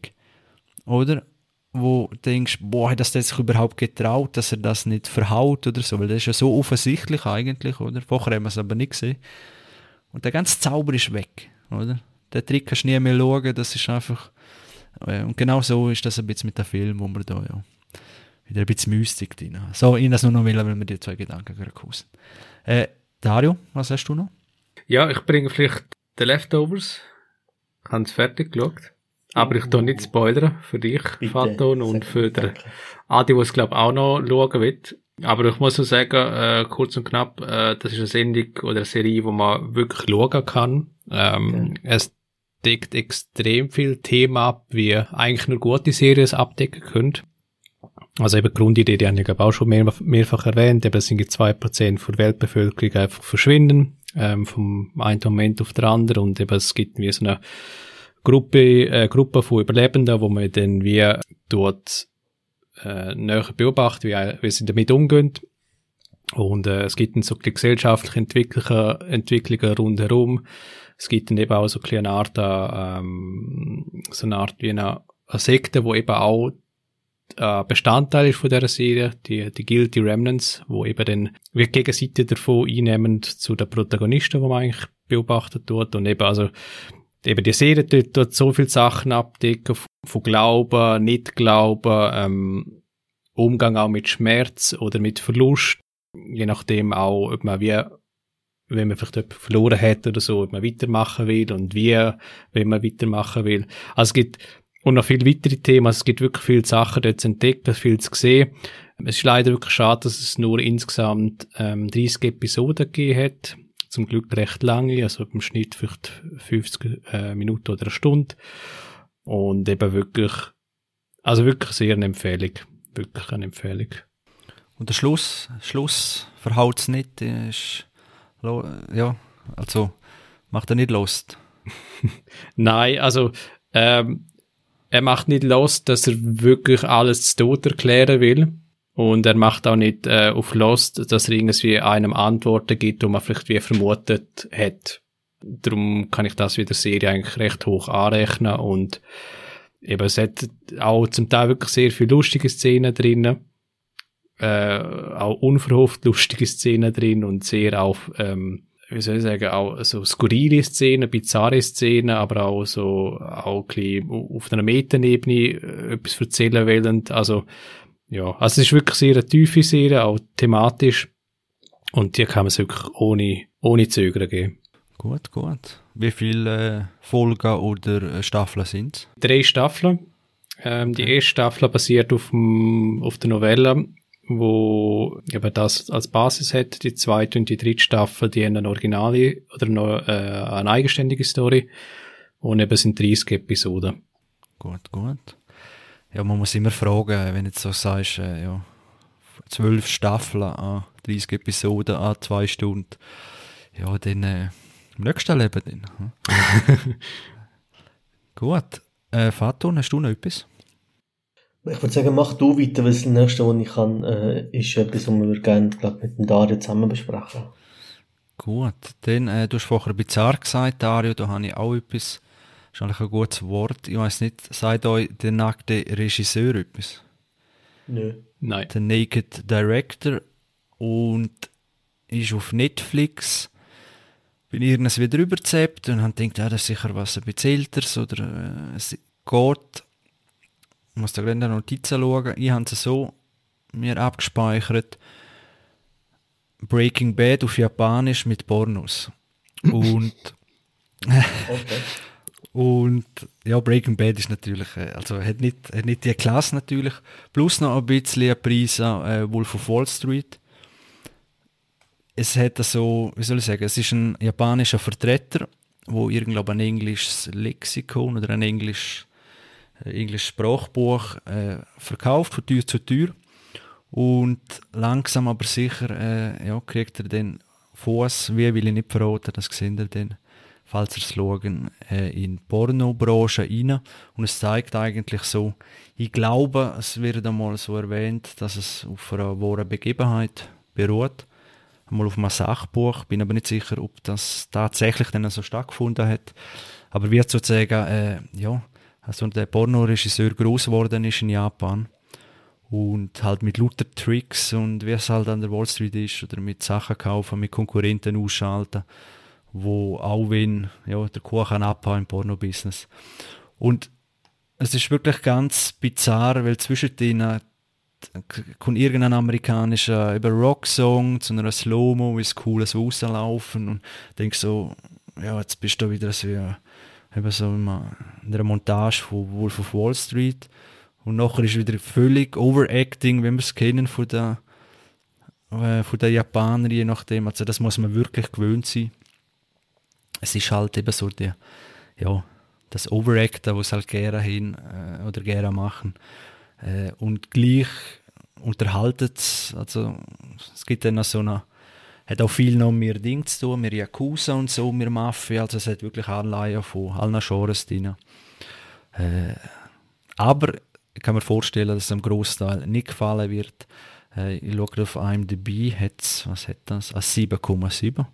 oder? Wo du denkst, boah, hat das der sich überhaupt getraut, dass er das nicht verhaut oder so, weil das ist ja so offensichtlich eigentlich, oder? Vorher haben wir es aber nicht gesehen. Und der ganze Zauber ist weg, oder? Den Trick kannst du nie mehr schauen, das ist einfach, äh, und genau so ist das ein bisschen mit dem Film, wo wir da, ja, wieder ein bisschen Mystik drin. So, ich das nur noch will, weil wir die zwei Gedanken gerade kussen. Äh, Dario, was hast du noch?
Ja, ich bringe vielleicht The Leftovers. Ich habe es fertig geschaut. Aber ich tue nicht spoilern für dich,
Bitte.
Faton, und für den. Adi, der es, glaube auch noch schauen wird. Aber ich muss so sagen, äh, kurz und knapp, äh, das ist eine Sendung oder eine Serie, wo man wirklich schauen kann. Ähm, Es deckt extrem viel Themen ab, wie eigentlich nur gute Serien es abdecken können. Also eben die Grundidee, die haben glaube auch schon mehr, mehrfach erwähnt, eben sind 2% der Weltbevölkerung einfach verschwinden, ähm, vom einen Moment auf den anderen und eben es gibt wie so eine Gruppe, äh, Gruppe von Überlebenden, wo man dann wie dort äh, näher beobachtet, wie, wie sie damit umgehen. Und äh, es gibt dann so die gesellschaftliche Entwicklungen, Entwicklungen rundherum. Es gibt dann eben auch so eine Art, äh, ähm, so eine Art wie eine, eine Sekte, wo eben auch äh, Bestandteil ist von dieser Serie, die, die Guilty Remnants, wo eben dann die Gegenseite davon einnehmend zu den Protagonisten, wo man eigentlich beobachtet tut und eben also eben die Serie dort, dort so viele Sachen abdecken, von, Glauben, Nicht-Glauben, ähm, Umgang auch mit Schmerz oder mit Verlust, je nachdem auch, ob man wie wenn man vielleicht jemanden verloren hat oder so, ob man weitermachen will und wie, wenn man weitermachen will. Also es gibt und noch viele weitere Themen. Also es gibt wirklich viele Sachen dort zu entdecken, viel zu sehen. Es ist leider wirklich schade, dass es nur insgesamt ähm, 30 Episoden gegeben hat. Zum Glück recht lange, also im Schnitt vielleicht 50 äh, Minuten oder eine Stunde. Und eben wirklich, also wirklich sehr eine Empfehlung. Wirklich eine Empfehlung.
Und der Schluss, Schluss verhaut es nicht, ist, ja, also, macht er nicht Lust. [laughs]
Nein, also ähm, er macht nicht los, dass er wirklich alles zu Tod erklären will. Und er macht auch nicht äh, auf Lost, dass er irgendwie einem Antworten gibt, die man vielleicht wie vermutet hat. Darum kann ich das wie der Serie eigentlich recht hoch anrechnen und eben es hat auch zum Teil wirklich sehr viele lustige Szenen drin. äh, auch unverhofft lustige Szenen drin und sehr auch, ähm, wie soll ich sagen, auch so skurrile Szenen, bizarre Szenen, aber auch so, auch ein bisschen auf einer Metaebene äh, etwas erzählen willend. Also, ja, also es ist wirklich sehr eine tiefe Serie, auch thematisch. Und die kann man es wirklich ohne, ohne Zögern geben.
Gut, gut. Wie viele äh, Folgen oder äh, Staffeln sind es?
Drei Staffeln. Ähm, die erste Staffel basiert auf, dem, auf der Novelle, wo eben das als Basis hat. Die zweite und die dritte Staffel, die haben eine originale oder noch, äh, eine eigenständige Story. Und eben sind 30 Episoden.
Gut, gut. Ja, man muss immer fragen, wenn du jetzt so sagst, äh, ja, zwölf Staffeln an 30 Episoden an zwei Stunden. Ja, dann äh, im nächsten Leben dann. Hm? [laughs] Gut. Äh, Faton, hast du noch etwas?
Ich würde sagen, mach du weiter, weil das nächste, was ich kann, äh, ist etwas, was wir gerne glaub, mit dem Dario zusammen besprechen.
Gut, dann, äh, du hast vorher bizarr gesagt, Dario, da habe ich auch etwas, ist eigentlich ein gutes Wort. Ich weiß nicht, sagt euch der nackte Regisseur etwas?
Nö.
Nein.
Der Naked Director und ist auf Netflix. Bin irgendwas wieder überzappt und habe gedacht, ja, das ist sicher was ein bisschen älteres oder äh, es geht muss da gerade in der Notizen schauen. Ich habe es so mir abgespeichert. Breaking Bad auf Japanisch mit Pornos. Und, [laughs]
Okay.
und ja, Breaking Bad ist natürlich, äh, also hat nicht, hat nicht die Klasse natürlich. Plus noch ein bisschen Preis an äh, Wolf of Wall Street. Es hat so, wie soll ich sagen, es ist ein japanischer Vertreter, wo irgendwo ein englisches Lexikon oder ein englisch englisches Sprachbuch äh, verkauft von Tür zu Tür. Und langsam aber sicher äh, ja, kriegt er den Fuß, wie will ich nicht verraten, das sehen ihr dann, falls ihr es schauen, äh, in die Pornobranche rein. Und es zeigt eigentlich so, ich glaube, es wird einmal so erwähnt, dass es auf einer wahren Begebenheit beruht, einmal auf einem Sachbuch, bin aber nicht sicher, ob das tatsächlich dann so stattgefunden hat, aber wird sozusagen, äh, ja, also der Pornoregisseur groß geworden ist in Japan und halt mit lauter Tricks und wie es halt an der Wall Street ist oder mit Sachen kaufen, mit Konkurrenten ausschalten, wo auch wenn ja, der Kuchen abhauen im Porno-Business. Und es ist wirklich ganz bizarr, weil zwischen denen kommt irgendein amerikanischer über Rock-Song zu einer Slow-Mo, wie es cool so rauslaufen und denk so, ja, jetzt bist du wieder so eben so in der Montage von Wolf of Wall Street. Und nachher ist wieder völlig Overacting, wenn wir es kennen von der, äh, von der Japaner, je nachdem. Also das muss man wirklich gewöhnt sein. Es ist halt eben so der, ja, das Overacten, was halt gerne hin äh, oder gerne machen. Äh, und gleich unterhaltet es, also es gibt dann noch so eine hat auch viel noch mit Ding zu tun, mit Yakuza und so, mit Mafia, also es hat wirklich Anleihen von allen Genres drin. Äh, aber ich kann mir vorstellen, dass es einem Großteil nicht gefallen wird. Äh, ich schaue auf IMDb, hat's, was hat das? Ein 7,7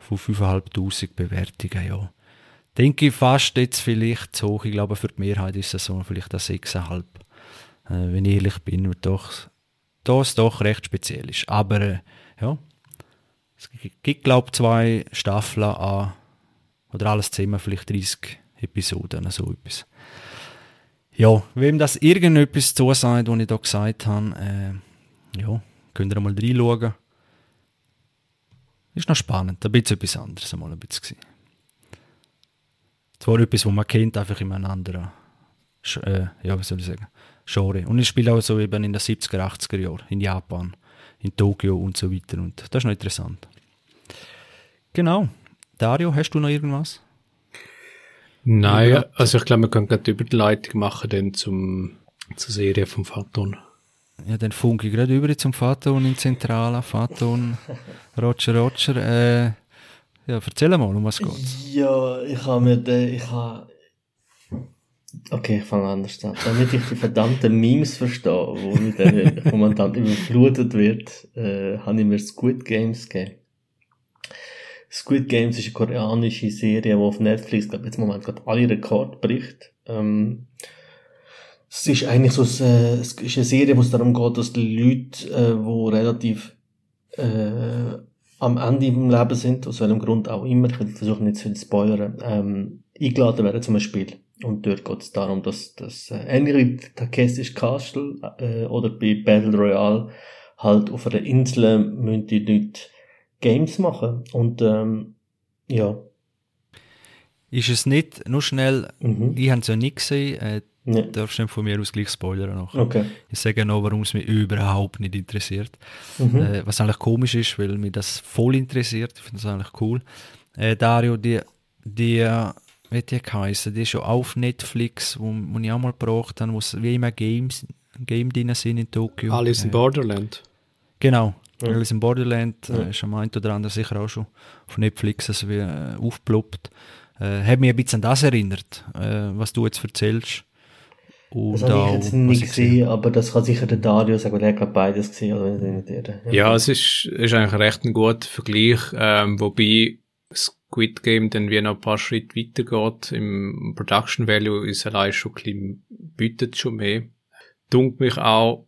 von 5'500 Bewertungen, ja. Denke ich fast jetzt vielleicht zu hoch. Ich glaube, für die Mehrheit ist es so vielleicht ein 6,5. Äh, wenn ich ehrlich bin, weil doch, das doch recht speziell ist. Aber äh, ja, es gibt, glaube ich, zwei Staffeln an, oder alles zusammen, vielleicht 30 Episoden, so etwas. Ja, wem das irgendetwas zusagt, was ich da gesagt habe, äh, ja, könnt ihr mal reinschauen. Ist noch spannend, ein bisschen etwas anderes einmal ein bisschen. Zwar etwas, was man kennt, einfach in einem anderen, äh, ja, wie soll ich sagen, Genre. Und ich spiele auch so eben in den 70er, 80er Jahren in Japan in Tokio und so weiter. Und das ist noch interessant. Genau. Dario, hast du noch irgendwas?
Nein, ja. also ich glaube, wir können gerade die Überleitung machen dann zum, zur Serie vom Faton.
Ja, dann funke ich gerade über zum Faton in Zentrala. Faton, Roger, Roger. Äh, ja, erzähl mal, um was geht's.
Ja, ich habe mir den, ich habe Okay, ich fange anders an. Damit ich die verdammten Memes verstehe, wo mit der [laughs] Kommandant überflutet wird, äh, habe ich mir Squid Games gegeben. Squid Games ist eine koreanische Serie, die auf Netflix, glaube jetzt im Moment gerade alle Rekorde bricht. Ähm, Es ist eigentlich so, äh, es ist eine Serie, wo es darum geht, dass die Leute, äh, wo relativ äh, am Ende im Leben sind, aus welchem Grund auch immer, ich will versuchen nicht zu spoilern, ähm, eingeladen werden zum Spiel. Und dort geht es darum, dass, dass äh, ähnlich wie Takeshi's Castle äh, oder bei Battle Royale halt auf einer Insel müssen die Leute Games machen. Und ähm, ja.
Ist es nicht, nur schnell,
Mhm.
ich habe es ja nicht gesehen, äh,
Nee.
darfst du nicht von mir aus gleich spoilern noch.
Okay.
Ich sage noch, warum es mich überhaupt nicht interessiert.
Mhm.
Äh, was eigentlich komisch ist, weil mich das voll interessiert. Ich finde das eigentlich cool. Äh, Dario, die, die, äh, wie die heißen, die ist schon auf Netflix, wo, wo ich auch mal gebraucht habe, wo es wie immer Games, Game drin sind in Tokio.
Alice in
äh,
Borderland.
Genau.
Ja.
Alice in Borderland
Ja.
äh, ist am einen oder anderen sicher auch schon auf Netflix also wie, äh, aufgeploppt. Äh, hat mich ein bisschen an das erinnert, äh, was du jetzt erzählst. Und
Das habe ich jetzt nicht
ich gesehen
gesehen, aber das kann sicher der Dario sagen, weil er hat beides gesehen, oder nicht irre.
Ja, es ist, ist eigentlich recht ein guter Vergleich, ähm, wobei Squid Game dann wie noch ein paar Schritte weitergeht. Im Production Value ist allein schon ein bisschen, bietet schon mehr. Dunkt mich auch,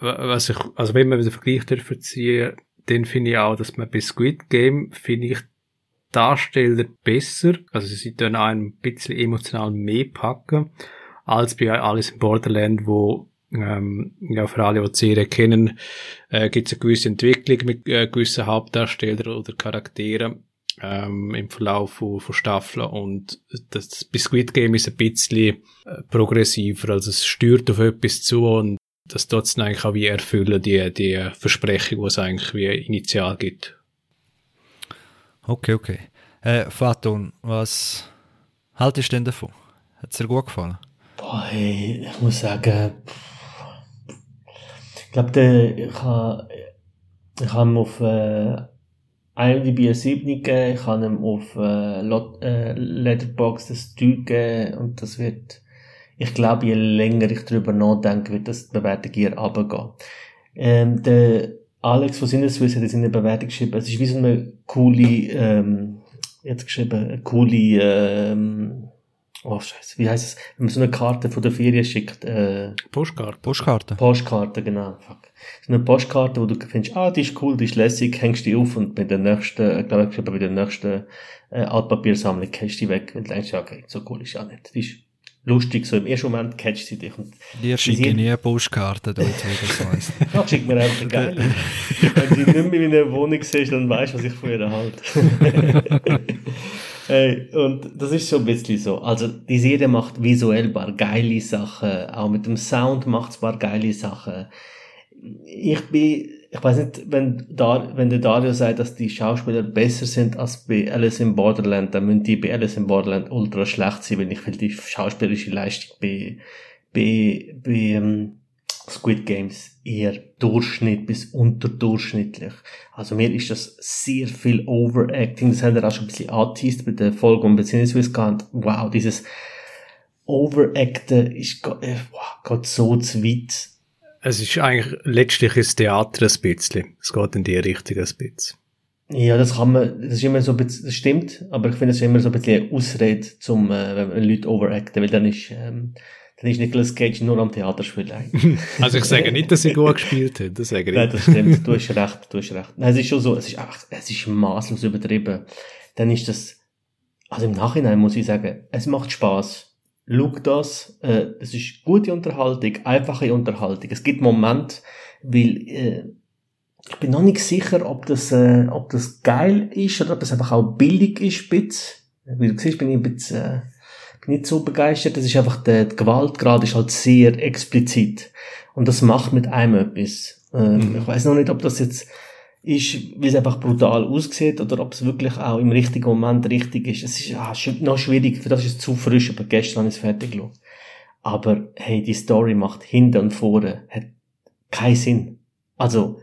wa- was ich, also wenn man den Vergleich dürfen ziehen, dann finde ich auch, dass man bei Squid Game, finde ich, Darsteller besser, also sie dann auch ein bisschen emotional mehr packen, als bei Alice in Borderland, wo ähm, ja, für alle, die die Serie kennen, äh, gibt es eine gewisse Entwicklung mit äh, gewissen Hauptdarstellern oder Charakteren ähm, im Verlauf von, von Staffeln und das bei Squid Game ist ein bisschen äh, progressiver, also es steuert auf etwas zu und das tut es dann eigentlich auch wie erfüllen, die, die Versprechung, die es eigentlich wie initial gibt.
Okay, okay. Äh, Faton, was haltest du denn davon? Hat es dir gut gefallen?
Boah, hey, ich muss sagen, ich glaube, ich habe, ich habe ihm auf, äh, IMDb eine 7 gegeben, ich habe ihm auf, äh, äh, Letterboxd das 3 gegeben, und das wird, ich glaube, je länger ich darüber nachdenke, wird das die Bewertung eher runtergehen. Ähm, der Alex von Sinneswiss hat in seiner Bewertung geschrieben, es ist wie so eine coole, ähm, jetzt geschrieben, eine coole, ähm, oh scheiße, wie heißt es, wenn man so eine Karte von der Ferien schickt, äh,
Postkarte.
Postkarte?
Postkarte, genau, fuck. So eine Postkarte, wo du findest, ah, die ist cool, die ist lässig, hängst die auf und bei der nächsten, ich glaube, ich bei der nächsten, äh, Altpapiersammlung hängst du die weg und denkst, ja, okay, so cool ist ja nicht. Die ist lustig, so im ersten Moment catcht sie dich und
Dir schicke nie eine Postkarte, du jetzt, wie das heisst.
Ja, schick mir einfach [laughs] eine geile. Wenn du nicht mehr in einer Wohnung siehst, dann weißt du, was ich von ihr halte. [laughs] hey, und das ist so ein bisschen so. Also, die Serie macht visuell paar geile Sachen. Auch mit dem Sound macht es paar geile Sachen. Ich bin, ich weiß nicht, wenn, da, wenn der Dario sagt, dass die Schauspieler besser sind als bei Alice in Borderland, dann müssen die bei Alice in Borderland ultra schlecht sein, weil ich will die schauspielerische Leistung bei, bei, bei, ähm, Squid Games eher Durchschnitt bis unterdurchschnittlich. Also mir ist das sehr viel Overacting. Das haben wir auch schon ein bisschen angeteased bei der Folge um Beziehungsweise gehabt. Wow, dieses Overacten ist, äh, wow, geht so zu weit.
Es ist eigentlich letztlich ist Theater ein bisschen. Es geht in die Richtung ein bisschen.
Ja, das kann man, das ist immer so ein bisschen, das stimmt, aber ich finde, es ist immer so ein bisschen eine Ausrede, zum, äh, wenn wenn Leute overacten, weil dann ist, ähm, dann ist Nicolas Cage nur am Theater spielen eigentlich. [laughs]
Also ich sage nicht, dass sie gut gespielt hat. Das sage ich
Nein, das stimmt. Du hast recht, du hast recht. Nein, es ist schon so, es ist einfach, es ist maßlos übertrieben. Dann ist das, also im Nachhinein muss ich sagen, es macht Spaß. Schau das, äh, es ist gute Unterhaltung, einfache Unterhaltung. Es gibt Momente, weil, äh, ich bin noch nicht sicher, ob das, äh, ob das geil ist oder ob das einfach auch billig ist, bisschen. Wie du siehst, bin ich ein bisschen, äh, nicht so begeistert. Das ist einfach, der, Gewaltgrad ist halt sehr explizit. Und das macht mit einem etwas. Ähm,
Mhm.
Ich weiß noch nicht, ob das jetzt ist, weil es einfach brutal aussieht oder ob es wirklich auch im richtigen Moment richtig ist. Es ist ah, noch schwierig, für das ist es zu frisch, aber gestern habe ich es fertig geschaut. Aber hey, die Story macht hinten und vorne, hat keinen Sinn. Also,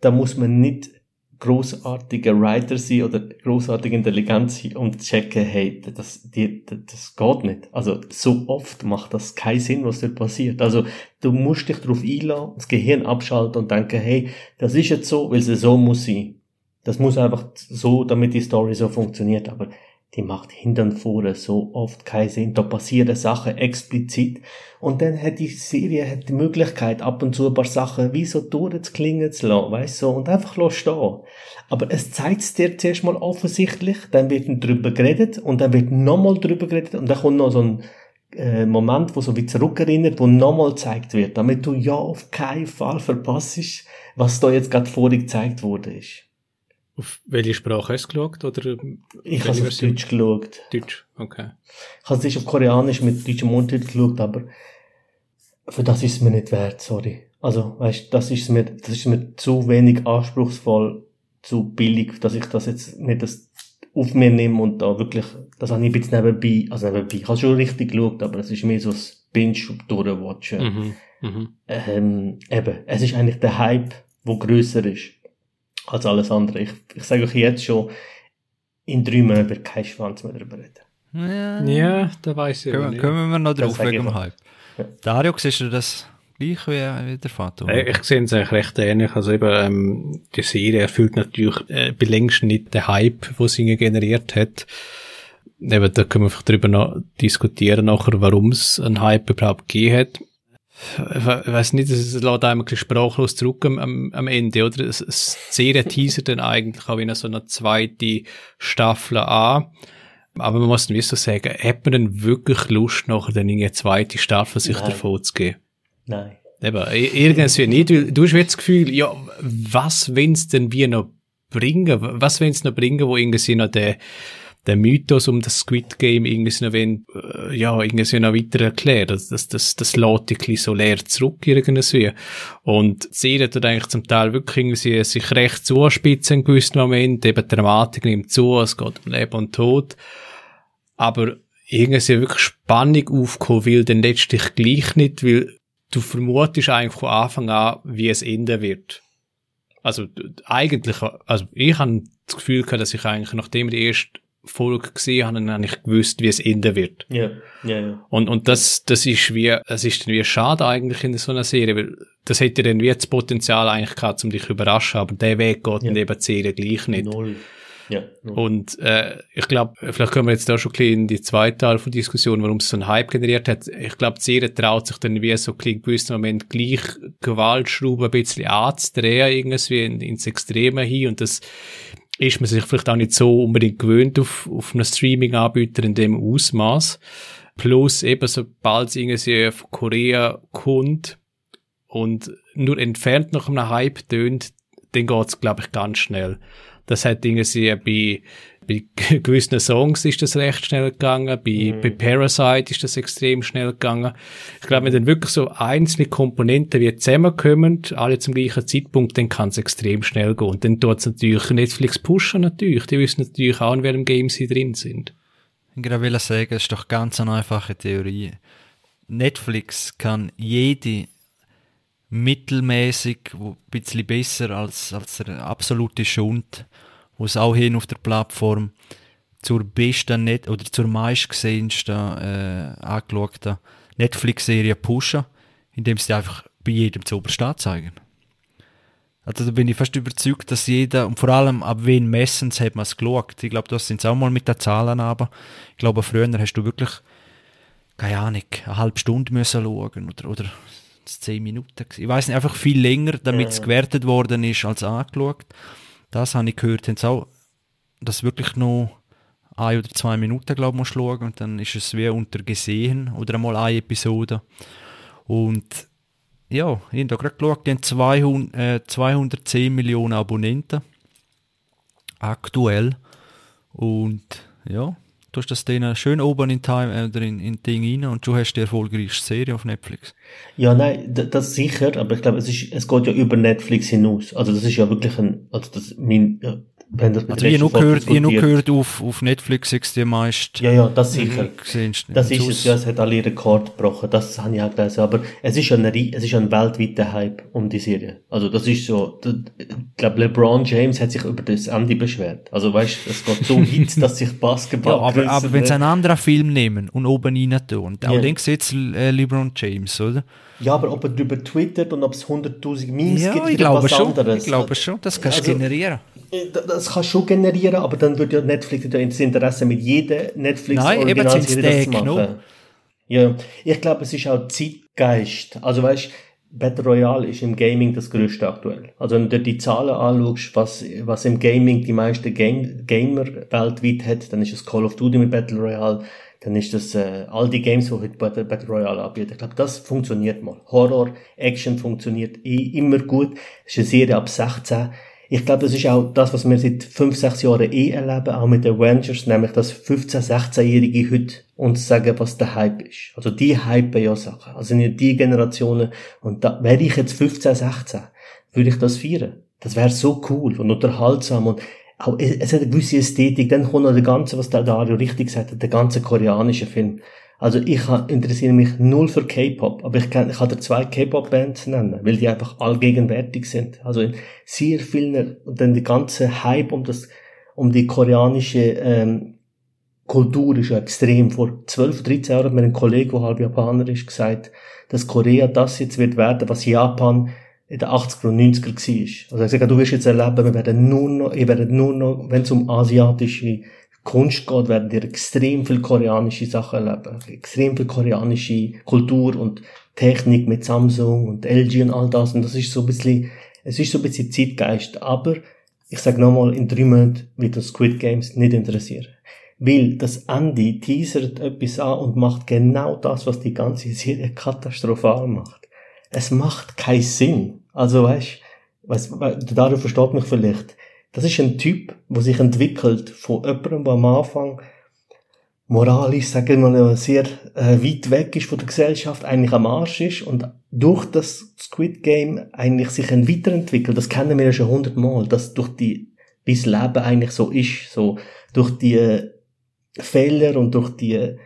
da muss man nicht großartiger Writer sein oder großartig intelligent sein und checken, hey, das, die, das geht nicht. Also, so oft macht das keinen Sinn, was dort passiert. Also, du musst dich darauf einlassen, das Gehirn abschalten und denken, hey, das ist jetzt so, weil es so muss sein. Das muss einfach so, damit die Story so funktioniert. Aber die macht hinten vorne so oft keinen Sinn. Da passieren Sachen explizit. Und dann hat die Serie hat die Möglichkeit, ab und zu ein paar Sachen wie so durchzuklingen zu lassen, weißt du, und einfach stehen. Aber es zeigt es dir zuerst mal offensichtlich, dann wird drüber geredet und dann wird nochmal drüber geredet und dann kommt noch so ein äh, Moment, wo so wie zurückerinnert, wo nochmal gezeigt wird, damit du ja auf keinen Fall verpasst, was da jetzt gerade vorher gezeigt wurde ist.
Auf welche Sprache hast du geschaut? Oder
ich habe auf Deutsch geschaut.
Deutsch, okay.
Ich habe es auf Koreanisch mit deutschem Untertitel geschaut, aber für das ist es mir nicht wert, sorry. Also, weißt, das ist mir, das ist mir zu wenig anspruchsvoll, zu billig, dass ich das jetzt nicht das auf mir nehme und da wirklich, das habe ich ein bisschen nebenbei, also nebenbei, ich habe schon richtig geschaut, aber es ist mehr so das Binge-Durchwatchen. Mhm, mh. ähm, eben, es ist eigentlich der Hype, wo grösser ist als alles andere. Ich, ich sage euch jetzt schon, in drei Monaten wird kein Schwanz mehr darüber reden.
Ja, ja da weiß ich
können, nicht. Können wir noch drauf wegen dem Hype. Ja. Dario, siehst du das gleich wie, wie der Vater?
Äh, ich sehe es eigentlich recht ähnlich. Also eben, ähm, die Serie erfüllt natürlich äh, bei längst nicht den Hype, den sie generiert hat. Eben, da können wir einfach drüber noch diskutieren nachher, warum es einen Hype überhaupt gegeben hat ich weiß nicht, es lässt einem ein bisschen sprachlos zurück am, am Ende, oder? Es, es Serie teasert dann eigentlich auch in so eine zweite Staffel an. Aber man muss dann wie so sagen, hat man denn wirklich Lust, nachher dann in eine zweite Staffel sich Nein. davon zu geben?
Nein.
Eben, irgendwie nicht, weil du hast jetzt das Gefühl, ja, was wenn's denn wir noch bringen? Was wenn's noch bringen, wo irgendwie noch der, der Mythos um das Squid Game irgendwie noch, wenn, äh, ja, irgendwie noch weiter erklärt. Das, das, das, das lädt ein bisschen so leer zurück irgendwie. Und Serie tut eigentlich zum Teil wirklich irgendwie sich recht zuspitzen in gewissen Momenten. Eben die Dramatik nimmt zu, es geht um Leben und Tod. Aber irgendwie wirklich Spannung aufgekommen, weil dann letztlich gleich nicht, weil du vermutest eigentlich von Anfang an, wie es enden wird. Also eigentlich, also ich habe das Gefühl gehabt, dass ich eigentlich, nachdem die erste Folge gesehen habe, dann habe ich gewusst, wie es enden wird.
Ja, ja, ja.
Und, und das, das ist wie, es ist dann wie schade eigentlich in so einer Serie, weil das hätte dann wie das Potenzial eigentlich gehabt, um dich zu überraschen, aber der Weg geht ja. neben die Serie gleich nicht.
Null. Ja,
null. Und äh, ich glaube, vielleicht können wir jetzt da schon ein bisschen in die zweite Teil von Diskussion, warum es so einen Hype generiert hat. Ich glaube, die Serie traut sich dann wie so ein in gewissen Moment gleich Gewaltschrauben ein bisschen anzudrehen, irgendwie in, ins Extreme hin und das ist man sich vielleicht auch nicht so unbedingt gewöhnt auf, auf einen Streaming-Anbieter in dem Ausmaß. Plus eben, sobald es irgendwie von Korea kommt und nur entfernt nach einem Hype tönt, dann geht's, glaube ich, ganz schnell. Das hat irgendwie bei bei [laughs] gewissen Songs ist das recht schnell gegangen, bei, mhm. bei Parasite ist das extrem schnell gegangen. Ich glaube, wenn dann wirklich so einzelne Komponenten wie zusammenkommen, alle zum gleichen Zeitpunkt, dann kann es extrem schnell gehen. Und dann tut es natürlich Netflix pushen natürlich. Die wissen natürlich auch, in welchem Game sie drin sind.
Ich will sagen, es ist doch ganz eine einfache Theorie. Netflix kann jede mittelmäßig, ein bisschen besser als, als der absolute Schund, es auch hin auf der Plattform zur besten Net oder zur meistgesehensten äh, angeschauten Netflix-Serie pushen, indem sie einfach bei jedem zu oberst zeigen. Also da bin ich fast überzeugt, dass jeder, und vor allem ab wen messens hat man es geschaut. Ich glaube, das sind auch mal mit den Zahlen aber. Ich glaube, früher hast du wirklich, keine Ahnung, eine halbe Stunde müssen schauen oder, oder zehn Minuten. Ich weiß nicht, einfach viel länger, damit es gewertet worden ist, als angeschaut. Das habe ich gehört, haben sie auch, dass wirklich noch ein oder zwei Minuten, glaube ich, schauen. Und dann ist es wie unter gesehen oder einmal eine Episode. Und ja, ich habe gerade geschaut, die haben 200, äh, 210 Millionen Abonnenten. Aktuell. Und ja, du hast das denen schön oben in Time äh, oder in, in Ding rein und du hast die erfolgreichste Serie auf Netflix.
Ja, nein, das sicher, aber ich glaube, es ist, es geht ja über Netflix hinaus. Also das ist ja wirklich ein, also das, mein, ja,
wenn das also ich nur gehört, ich nur gehört auf, auf Netflix ist die meist.
Ja, ja, das sicher. Das ist es, ja, es hat alle Rekord gebrochen, das habe ich auch gelesen. Aber es ist ein, es ist ein weltweiter Hype um die Serie. Also das ist so, ich glaube, LeBron James hat sich über das Ende beschwert. Also weißt, es geht so [laughs] weit, dass sich Basketball.
Ja, aber, aber wenn sie einen anderen Film nehmen und oben rein tun, auch ja. dann sieht äh, LeBron James, oder?
Ja, aber ob er darüber twittert und ob es 100.000 Memes
ja,
gibt,
ich glaube was schon. anderes. Ich glaube schon, das kannst du also, generieren.
Das kann schon generieren, aber dann würde ja Netflix das Interesse mit jeder netflix
Nein, eben sind das zu machen.
Ja, ich glaube, es ist auch Zeitgeist. Also weißt Battle Royale ist im Gaming das größte aktuell. Also wenn du dir die Zahlen anschaust, was, was im Gaming die meisten Game, Gamer weltweit hat, dann ist es Call of Duty mit Battle Royale, dann ist das äh, all die Games, die heute Battle, Battle Royale anbieten. Ich glaube, das funktioniert mal. Horror, Action funktioniert eh immer gut. Es ist eine Serie ab 16 ich glaube, das ist auch das, was wir seit fünf, sechs Jahren eh erleben, auch mit Avengers, nämlich, dass 15-, 16-Jährige heute uns sagen, was der Hype ist. Also die hypen ja Sachen. Also nicht die Generationen. Und da, wäre ich jetzt 15, 16, würde ich das feiern. Das wäre so cool und unterhaltsam und auch, es hat eine gewisse Ästhetik. Dann kommt noch der ganze, was der Dario richtig gesagt hat, der ganze koreanische Film. Also ich interessiere mich null für K-Pop, aber ich kann, ich kann dir zwei K-Pop-Bands nennen, weil die einfach allgegenwärtig sind. Also in sehr vielen, und dann die ganze Hype um das, um die koreanische ähm, Kultur ist ja extrem. Vor 12, 13 Jahren hat mir ein Kollege, der halb Japaner ist, gesagt, dass Korea das jetzt wird werden, was Japan in den 80er und 90er war. Also er hat gesagt, du wirst jetzt erleben, wir werden nur noch, ihr werdet nur noch, wenn es um asiatische Kunst geht, werden ihr extrem viel koreanische Sachen erleben. Extrem viel koreanische Kultur und Technik mit Samsung und LG und all das. Und das ist so ein bisschen, es ist so ein bisschen Zeitgeist. Aber, ich sage nochmal, in drei Monaten wird das Squid Games nicht interessieren. Weil das Ende teasert etwas an und macht genau das, was die ganze Serie katastrophal macht. Es macht keinen Sinn. Also weißt, weißt, darauf versteht mich vielleicht das ist ein Typ, der sich entwickelt von jemandem, der am Anfang moralisch, sagen wir mal, sehr äh, weit weg ist von der Gesellschaft, eigentlich am Arsch ist und durch das Squid Game eigentlich sich weiterentwickelt. Das kennen wir ja schon hundertmal, dass durch die, wie das Leben eigentlich so ist, so durch die äh, Fehler und durch die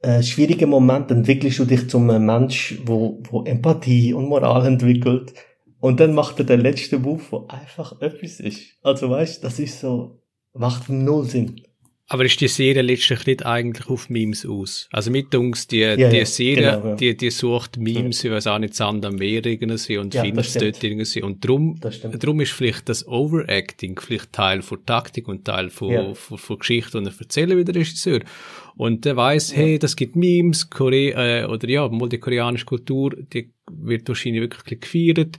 äh, schwierigen Momente entwickelst du dich zum Mensch, wo, wo Empathie und Moral entwickelt und dann macht er den letzten Move, wo einfach etwas ist. Also weißt, das ist so, macht null Sinn.
Aber ist die Serie letztlich nicht eigentlich auf Memes aus? Also mit uns, die, ja, die ja, Serie, genau, ja. die, die sucht Memes, ich weiß auch nicht, Sand am Meer irgendwie und ja, findet dort irgendwie. Und drum, drum ist vielleicht das Overacting vielleicht Teil von Taktik und Teil von, ja. von, von Geschichte und Erzählen wie der Regisseur. Und der weiß, hey, das gibt Memes, Korea, äh, oder ja, mal die koreanische Kultur, die wird wahrscheinlich wirklich gefeiert.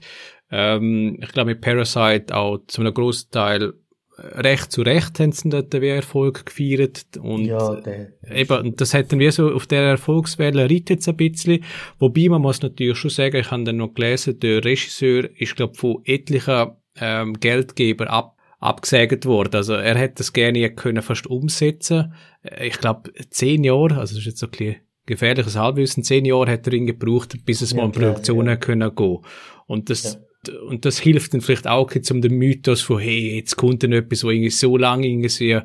Ähm, ich glaube, mit Parasite auch zu einem grossen Teil äh, recht zu Recht haben sie dort den Erfolg gefeiert. Und ja, der, eben, das hätten wir so auf der Erfolgswelle reitet es ein bisschen. Wobei man muss natürlich schon sagen, ich habe dann noch gelesen, der Regisseur ist, glaube von etlichen ähm, Geldgeber ab, abgesägt worden. Also er hätte das gerne können fast umsetzen. Äh, ich glaube, zehn Jahre, also das ist jetzt so ein bisschen gefährliches Halbwissen, zehn Jahre hat er ihn gebraucht, bis es ja, mal in Produktion ja. können gehen. Und das, und das hilft dann vielleicht auch jetzt um den Mythos von, hey, jetzt kommt dann etwas, wo irgendwie so lange irgendwie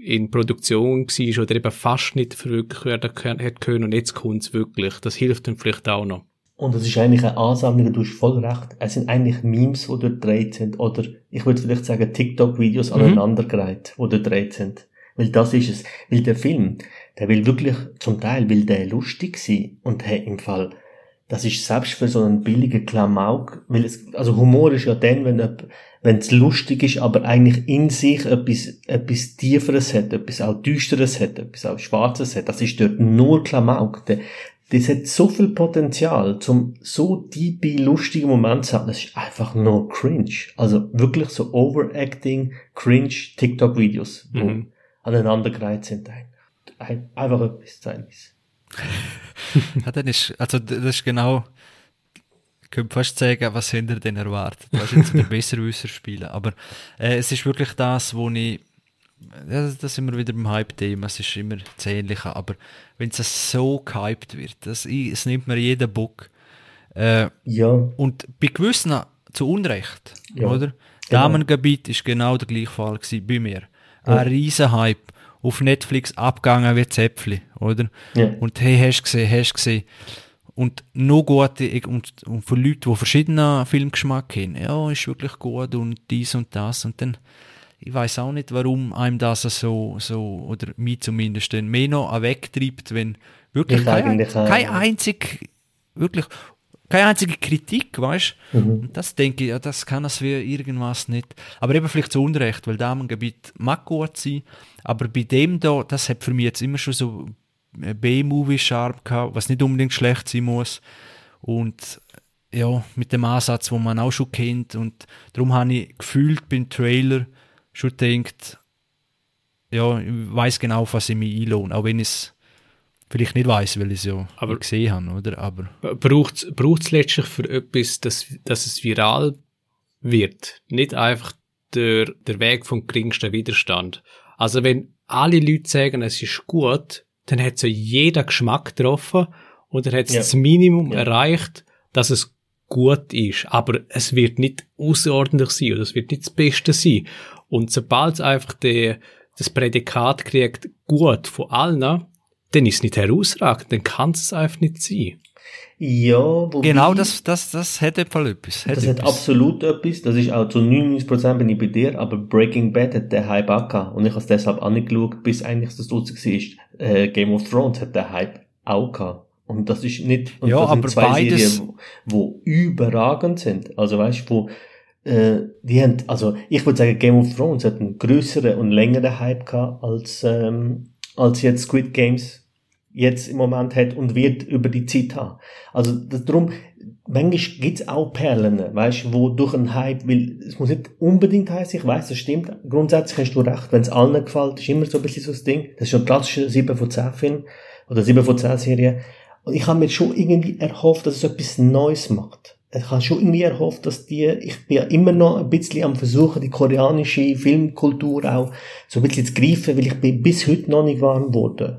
in Produktion war oder eben fast nicht verwirklicht werden hätte können und jetzt kommt es wirklich. Das hilft dann vielleicht auch noch.
Und das ist eigentlich eine Ansammlung, du hast voll recht. Es sind eigentlich Memes, die dort gedreht sind. Oder ich würde vielleicht sagen TikTok-Videos mhm. aneinandergereiht, die dort gedreht sind. Weil das ist es. Weil der Film, der will wirklich, zum Teil will der lustig sein. Und hey, im Fall, das ist selbst für so einen billigen Klamauk, weil es, also Humor ist ja dann, wenn, wenn es lustig ist, aber eigentlich in sich etwas, etwas Tieferes hat, etwas auch Düsteres hat, etwas auch Schwarzes hat. Das ist dort nur Klamauk. Das hat so viel Potenzial, zum so tiefe, lustige Moment zu haben. Das ist einfach nur cringe. Also wirklich so Overacting, cringe TikTok-Videos, die mhm. aneinandergereiht sind eigentlich. Einfach etwas zu
ja, dann ist, [laughs] also das ist genau, ich könnte fast sagen, was hinter denn erwartet. Du hast jetzt den Besserwisser spielen, aber äh, es ist wirklich das, wo ich, ja, das sind wir wieder beim Hype-Thema, es ist immer zähnlicher, aber wenn es so gehypt wird, das, es nimmt mir jeden Bock. Äh, ja. Und bei gewissen zu Unrecht, ja. oder? Genau. Damengebiet ist genau der gleiche Fall bei mir. Ja. Ein riesen Hype auf Netflix abgegangen wie Zäpfli, oder? Ja. Und hey, hast du gesehen, hast du gesehen. Und noch gute, und, und für Leute, die verschiedenen Filmgeschmack haben, ja, ist wirklich gut und dies und das. Und dann, ich weiß auch nicht, warum einem das so, so, oder mich zumindest, mehr noch wegtreibt, wenn wirklich kein, kein einzig, wirklich, keine einzige Kritik, weißt du?
Mhm.
Und das denke ich, ja, das kann es wie irgendwas nicht. Aber eben vielleicht zu Unrecht, weil Damengebiet mag gut sein, aber bei dem da, das hat für mich jetzt immer schon so B-Movie-Charme gehabt, was nicht unbedingt schlecht sein muss. Und ja, mit dem Ansatz, wo man auch schon kennt. Und darum habe ich gefühlt beim Trailer schon gedacht, ja, ich weiß genau, was ich mich einlohne. Auch wenn ich es vielleicht nicht weiß, weil ich es ja
Aber-
gesehen habe, oder? Aber
braucht es letztlich für etwas, dass, dass es viral wird. Nicht einfach der, der Weg vom geringsten Widerstand. Also wenn alle Leute sagen, es ist gut, dann hat ja jeder Geschmack getroffen und er hat
Ja.
das Minimum
Ja.
erreicht, dass es gut ist. Aber es wird nicht außerordentlich sein oder es wird nicht das Beste sein. Und sobald es einfach die, das Prädikat kriegt, gut von allen, dann ist es nicht herausragend, dann kann es einfach nicht sein.
Ja, wobei,
genau das, das, das hat etwas etwas.
das hat
etwas.
absolut etwas. Das ist auch zu 99% bin ich bei dir, aber Breaking Bad hat den Hype auch gehabt. Und ich habe es deshalb auch nicht geschaut, bis eigentlich das draussen war. Äh, Game of Thrones hat den Hype auch gehabt. Und das ist nicht, und
Ja,
das sind
aber
zwei
beides-
Serien, wo, wo überragend sind. Also weißt du, wo, äh, die haben, also ich würde sagen, Game of Thrones hat einen größeren und längeren Hype gehabt als, ähm, als jetzt Squid Games jetzt im Moment hat und wird über die Zeit haben. Also darum, manchmal gibt's auch Perlen, weißt wo durch einen Hype, weil es muss nicht unbedingt heißen, ich weiß, das stimmt, grundsätzlich hast du recht, wenn es allen gefällt, ist immer so ein bisschen so das Ding, das ist schon ein klassischer 7 von 10 Film oder 7 von 10 Serie und ich habe mir schon irgendwie erhofft, dass es etwas Neues macht. Ich habe schon irgendwie erhofft, dass die, ich bin ja immer noch ein bisschen am Versuchen, die koreanische Filmkultur auch so ein bisschen zu greifen, weil ich bin bis heute noch nicht warm geworden.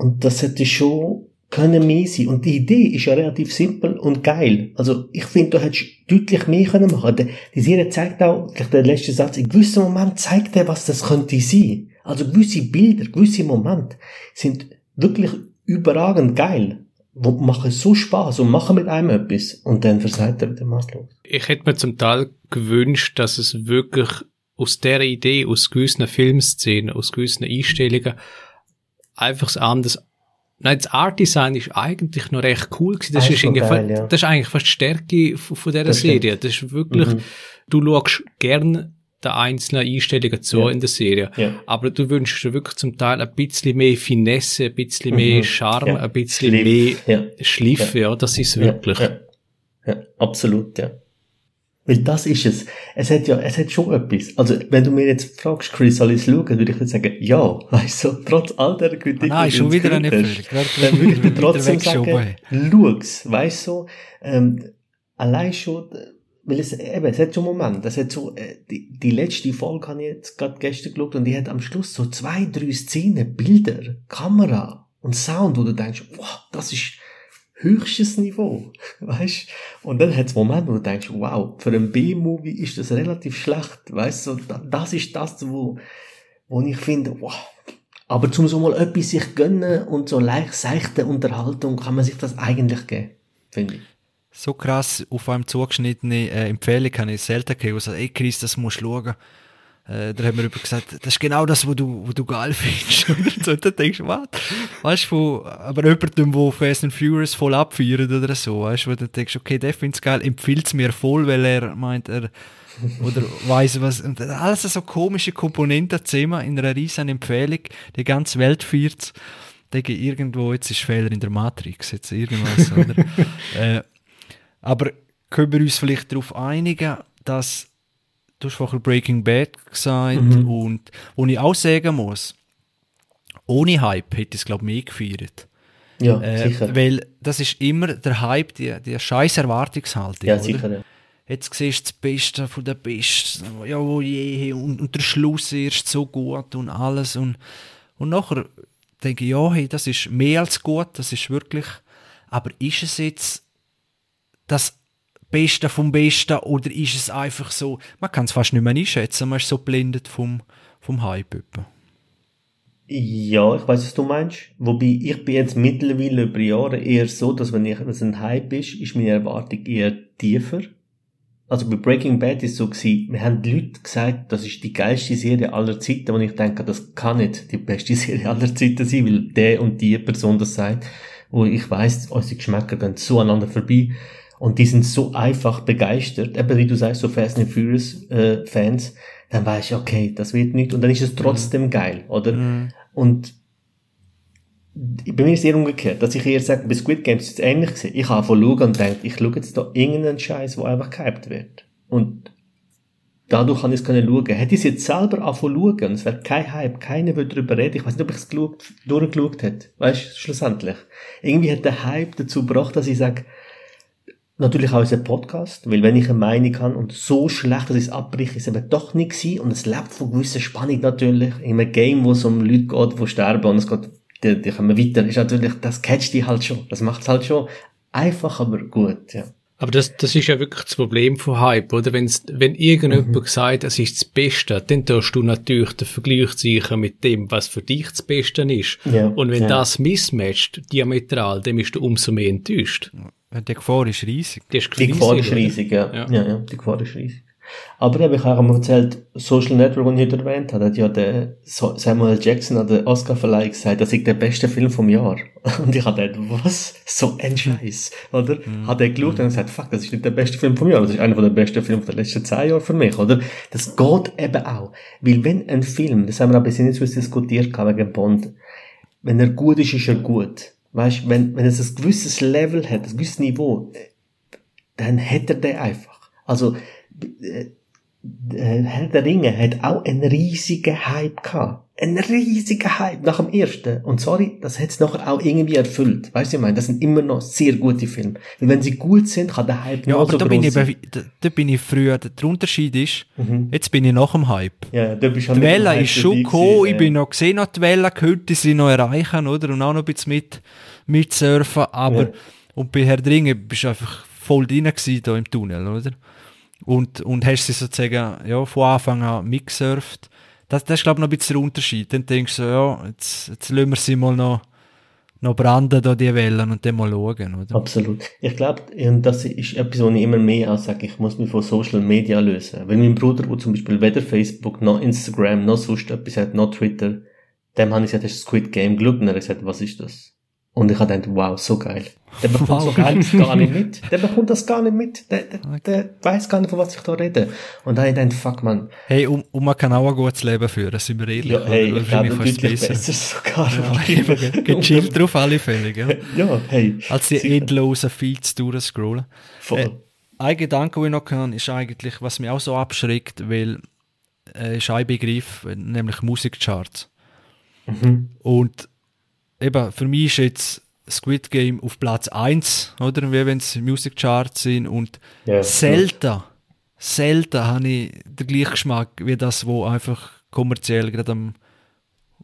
Und das hätte schon können mehr sein. Und die Idee ist ja relativ simpel und geil. Also, ich finde, du hättest deutlich mehr können machen. Die- Die Serie zeigt auch, gleich der letzte Satz, in gewissem Moment zeigt er, was das könnte sein. Also, gewisse Bilder, gewisse Momente sind wirklich überragend geil. Wo machen so Spaß und machen mit einem etwas. Und dann versagt er wieder maßlos.
ich hätte mir zum Teil gewünscht, dass es wirklich aus der Idee, aus gewissen Filmszenen, aus gewissen Einstellungen einfach das anders. Nein, das Art Design ist eigentlich noch recht cool gewesen. Das,
Ah,
ist,
geil, ja.
das ist eigentlich fast die Stärke von, von dieser
Das.
Serie. Das ist wirklich,
Mhm.
du schaust gern den einzelnen Einstellungen zu
Ja.
in der Serie.
Ja.
Aber du wünschst dir wirklich zum Teil ein bisschen mehr Finesse, ein bisschen mehr
Mhm.
Charme, ein bisschen
Schliff,
mehr. Schliff, ja. das ist wirklich.
Ja, absolut, ja. Weil das ist es. Es hat ja, es hat schon etwas. Also, wenn du mir jetzt fragst, Chris, soll ich es schauen, würde ich jetzt sagen, ja. [laughs] Weißt du, trotz all der Kritik.
Ah, nein, schon wieder eine
hast, Dann würde ich dir trotzdem sagen, schau's. Weißt du, ähm, allein schon, weil es, eben, es hat schon Moment. Es hat so, äh, die, die letzte Folge habe ich jetzt gerade gestern geschaut und die hat am Schluss so zwei, drei Szenen, Bilder, Kamera und Sound, wo du denkst, wow, das ist höchstes Niveau, [laughs] weißt? Und dann hat es Moment, wo du denkst, wow, für einen B-Movie ist das relativ schlecht, weißt du? Da- Das ist das, wo, wo ich finde, wow. Aber zum so mal etwas sich gönnen und so leicht seichte Unterhaltung kann man sich das eigentlich geben, finde ich.
So krass auf einem zugeschnittene äh, Empfehlung habe ich selten gehört, sagt, ey Chris, das musst du schauen. Äh, da hat mir jemand gesagt, das ist genau das, was du, was du geil findest. [laughs] So. Und dann denkst du, was? Weißt du, aber jemandem, der Fast and Furious voll abfeiert oder so, weißt du, wo du denkst, okay, der findet es geil, empfiehlt es mir voll, weil er meint, er, oder weiss was, und alles so komische Komponenten zusammen in einer riesen Empfehlung, die ganze Welt feiert denke irgendwo, jetzt ist Fehler in der Matrix, jetzt irgendwas, oder? [laughs] äh, aber können wir uns vielleicht darauf einigen, dass du hast vorher Breaking Bad gesagt
Mhm.
und wo ich auch sagen muss, ohne Hype hätte ich es glaube ich mehr gefeiert.
Ja,
Äh,
sicher.
weil das ist immer der Hype, die, die scheiß Erwartungshaltung.
Ja,
oder?
sicher, ja.
Jetzt siehst du das Beste von der Besten, ja, wo je, und, und der Schluss erst so gut und alles. Und, und nachher denke ich, ja, hey, das ist mehr als gut, das ist wirklich, aber ist es jetzt das Beste vom Besten oder ist es einfach so, man kann es fast nicht mehr einschätzen, man ist so blendet vom, vom Hype. etwa.
Ja, ich weiß, was du meinst. Wobei, ich bin jetzt mittlerweile über Jahre eher so, dass wenn ich, es ein Hype ist, ist meine Erwartung eher tiefer. Also bei Breaking Bad ist es so gewesen, wir haben die Leute gesagt, das ist die geilste Serie aller Zeiten, und ich denke, das kann nicht die beste [laughs] Serie aller Zeiten sein, weil der und die Person das sagt. wo ich weiß, unsere Geschmäcker gehen so aneinander vorbei und die sind so einfach begeistert, eben wie du sagst, so Fast and Furious äh, Fans, dann weiß ich, okay, das wird nicht und dann ist es trotzdem mhm. geil, oder? Mhm. Und bei mir ist es eher umgekehrt, dass ich eher sage, bei Squid Games ist es ähnlich gewesen. Ich habe von schauen und denke, ich schaue jetzt da irgendeinen Scheiß, wo einfach gehypt wird. Und dadurch kann ich es können schauen. Hätte ich es jetzt selber anfangen schauen, es wäre kein Hype, keiner würde darüber reden, ich weiß nicht, ob ich es durchgeschaut hätte. Weißt du, schlussendlich. Irgendwie hat der Hype dazu gebracht, dass ich sage, natürlich auch unser Podcast, weil wenn ich eine Meinung habe und so schlecht, dass ich es abbriche, ist es eben doch nicht gewesen und es lebt von gewisser Spannung natürlich. In einem Game, wo es um Leute geht, die sterben und es geht, die, die kommen weiter, ist natürlich, das catcht die halt schon. Das macht es halt schon einfach, aber gut, ja.
Aber das, das ist ja wirklich das Problem von Hype, oder? Wenn's, wenn irgendjemand mhm. sagt, es ist das Beste, dann tust du natürlich den Vergleich sichern mit dem, was für dich das Beste ist. Ja, und wenn ja. das mismatcht, diametral, dann bist du umso mehr enttäuscht.
Die Gefahr ist riesig.
Die, ist die Gefahr ist riesig, ja. ja. Ja, ja. Die Gefahr ist riesig. Aber eben, ich habe auch mal erzählt, Social Network, den ich heute erwähnt habe, hat ja der Samuel Jackson an der Oscar-Verleih gesagt, das ist der beste Film vom Jahr. [laughs] Und ich habe gedacht, was? So ein Scheiß, oder? Mhm. Hat er geschaut und gesagt, fuck, das ist nicht der beste Film vom Jahr, das ist einer der besten Filme der letzten zehn Jahre für mich, oder? Das geht eben auch. Weil wenn ein Film, das haben wir ein bisschen nicht so diskutiert wegen Bond, wenn er gut ist, ist er gut. Weißt, wenn, wenn es ein gewisses Level hat, ein gewisses Niveau, dann hätte er den einfach. Also, äh, äh, Herr der Ringe hat auch einen riesigen Hype gehabt. Ein riesiger Hype nach dem ersten. Und sorry, das hat es nachher auch irgendwie erfüllt. Weißt du, ich meine, das sind immer noch sehr gute Filme. Weil wenn sie gut sind, kann der Hype
ja, noch aber so da bin, ich, da, da, bin ich früher, der Unterschied ist, mhm. jetzt bin ich nach dem Hype. Ja, du bist die Welle ist schon gekommen, ich bin noch gesehen, die Welle gehört, die sie noch erreichen, oder? Und auch noch ein bisschen mit, mit surfen, aber, ja. und bei Herr der Ringe bist du einfach voll drin gewesen, da im Tunnel, oder? und, und hast sie sozusagen ja, von Anfang an mitgesurft. Das, das ist, glaube ich, noch ein bisschen der Unterschied. Dann denkst du, ja, jetzt, jetzt lassen wir sie mal noch, noch branden, da die Wellen, und dann mal schauen, oder?
Absolut. Ich glaube, das ist etwas, was ich immer mehr auch sage, ich muss mich von Social Media lösen. Weil mein Bruder, der zum Beispiel weder Facebook, noch Instagram, noch sonst etwas hat, noch Twitter, dem habe ich gesagt, das ist Squid Game geschaut, und er hat gesagt, was ist das? Und ich habe gedacht, wow, so geil. Der [laughs] bekommt wow. so geil gar nicht mit. Der bekommt das gar nicht mit. Der, der, der weiß gar nicht, von was ich da rede. Und dann habe ich gedacht, fuck man.
Hey, und, und man kann auch ein gutes Leben führen, sind wir ehrlich.
Ja, hey, ich glaube, deutlich besser. besser sogar.
Ja, gechillt drauf alle Fälle, gell? [laughs]
Ja, hey.
Als die endlosen Feeds durchscrollen. Voll. Äh, ein Gedanke, den ich noch kann, ist eigentlich, was mich auch so abschreckt, weil äh, ist ein Begriff, nämlich Musikcharts. Mhm. Und eben, für mich ist jetzt Squid Game auf Platz 1, oder? Wie wenn es Music Charts sind und yeah, selten, selten habe ich den gleichen Geschmack wie das, wo einfach kommerziell gerade am,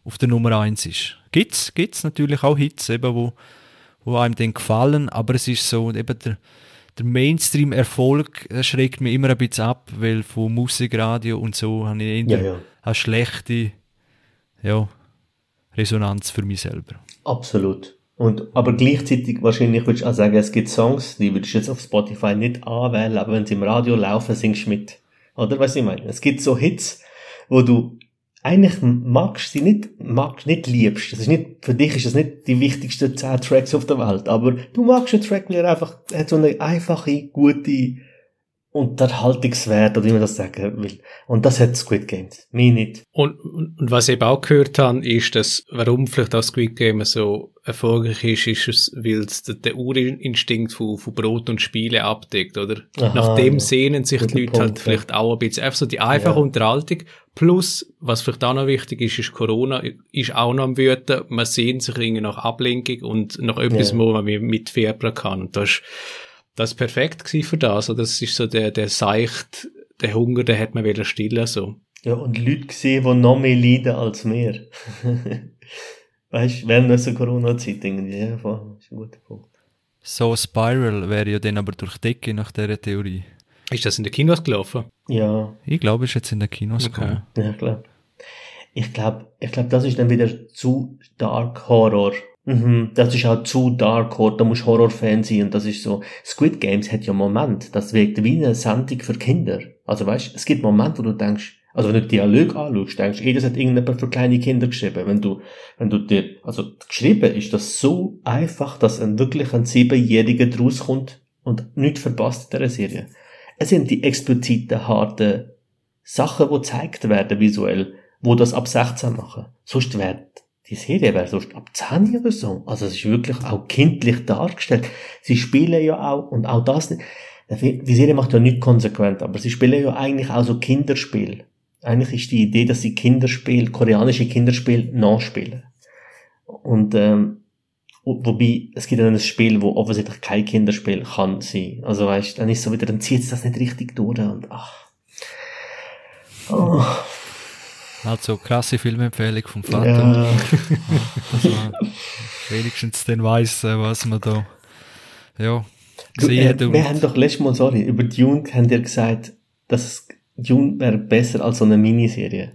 auf der Nummer 1 ist. Gibt's, gibt's natürlich auch Hits, eben, wo, wo einem dann gefallen, aber es ist so, eben der, der Mainstream-Erfolg schreckt mich immer ein bisschen ab, weil von Musik, Radio und so habe ich eher ja, ja. eine schlechte ja, Resonanz für mich selber.
Absolut. Und, aber gleichzeitig wahrscheinlich würdest du auch sagen, es gibt Songs, die würdest du jetzt auf Spotify nicht anwählen, aber wenn sie im Radio laufen, singst du mit. Oder was ich meine? Es gibt so Hits, wo du eigentlich magst sie nicht, magst, nicht liebst. Das ist nicht, für dich ist das nicht die wichtigsten 10 Tracks auf der Welt, aber du magst einen Track, der einfach, hat so eine einfache, gute, Unterhaltungswert, oder wie man das sagen will. Und das hat Squid Games. Mir nicht.
Und, und, und was ich eben auch gehört habe, ist, dass, warum vielleicht auch Squid Game so erfolgreich ist, ist es, weil es den Urinstinkt von, von Brot und Spiele abdeckt, oder? Aha, Nach dem ja. sehnen sich die Leute Punkt, halt vielleicht auch ein bisschen. Einfach so die einfache ja. Unterhaltung. Plus, was vielleicht auch noch wichtig ist, ist Corona ist auch noch am Wüten. Man sehnt sich irgendwie nach Ablenkung und nach etwas, ja. wo man mit Fieber kann. Und das ist, das perfekt für das. Also das ist so der, der Seicht, der Hunger, der hat man wieder stillen, so.
Ja, und Leute gesehen, die noch mehr leiden als wir. [laughs] weißt du, während dieser Corona-Zeit irgendwie, ja, das ist ein guter Punkt.
So Spiral wäre ja dann aber durch die Decke nach dieser Theorie.
Ist das in den Kinos gelaufen?
Ja.
Ich glaube, es ist jetzt in den Kinos
okay. gekommen. Ja, klar. Ich glaube, ich glaube, das ist dann wieder zu Dark Horror. Mhm, das ist auch zu Dark Horror, da musst Horrorfan sein und das ist so. Squid Games hat ja Moment, das wirkt wie eine Sendung für Kinder. Also weißt, es gibt Momente, wo du denkst, Also wenn du Dialog anschaust, denkst du, das hat irgendjemand für kleine Kinder geschrieben. Wenn du, wenn du dir, also geschrieben ist das so einfach, dass ein wirklich ein Siebenjähriger draus kommt und nichts verpasst in dieser Serie. Es sind die expliziten, harten Sachen, die gezeigt werden visuell, wo das ab 16 machen. Sonst wäre die Serie wäre sonst ab 10 oder so. Also es ist wirklich auch kindlich dargestellt. Sie spielen ja auch, und auch das die Serie macht ja nicht konsequent, aber sie spielen ja eigentlich auch so Kinderspiel. Eigentlich ist die Idee, dass sie Kinderspiel, koreanische Kinderspiel nachspielen. Und ähm, wobei, es gibt dann ein Spiel, wo offensichtlich kein Kinderspiel kann sein. Also weißt, dann ist so wieder, dann zieht es das nicht richtig durch und ach.
Oh. Also krasse Filmempfehlung vom Vater.
Ja.
Dass man wenigstens dann weiss, äh, was man da ja, gesehen hat.
Wir, haben doch letztes Mal, sorry, über Dune haben ihr gesagt, dass Dune wäre besser als so eine Miniserie.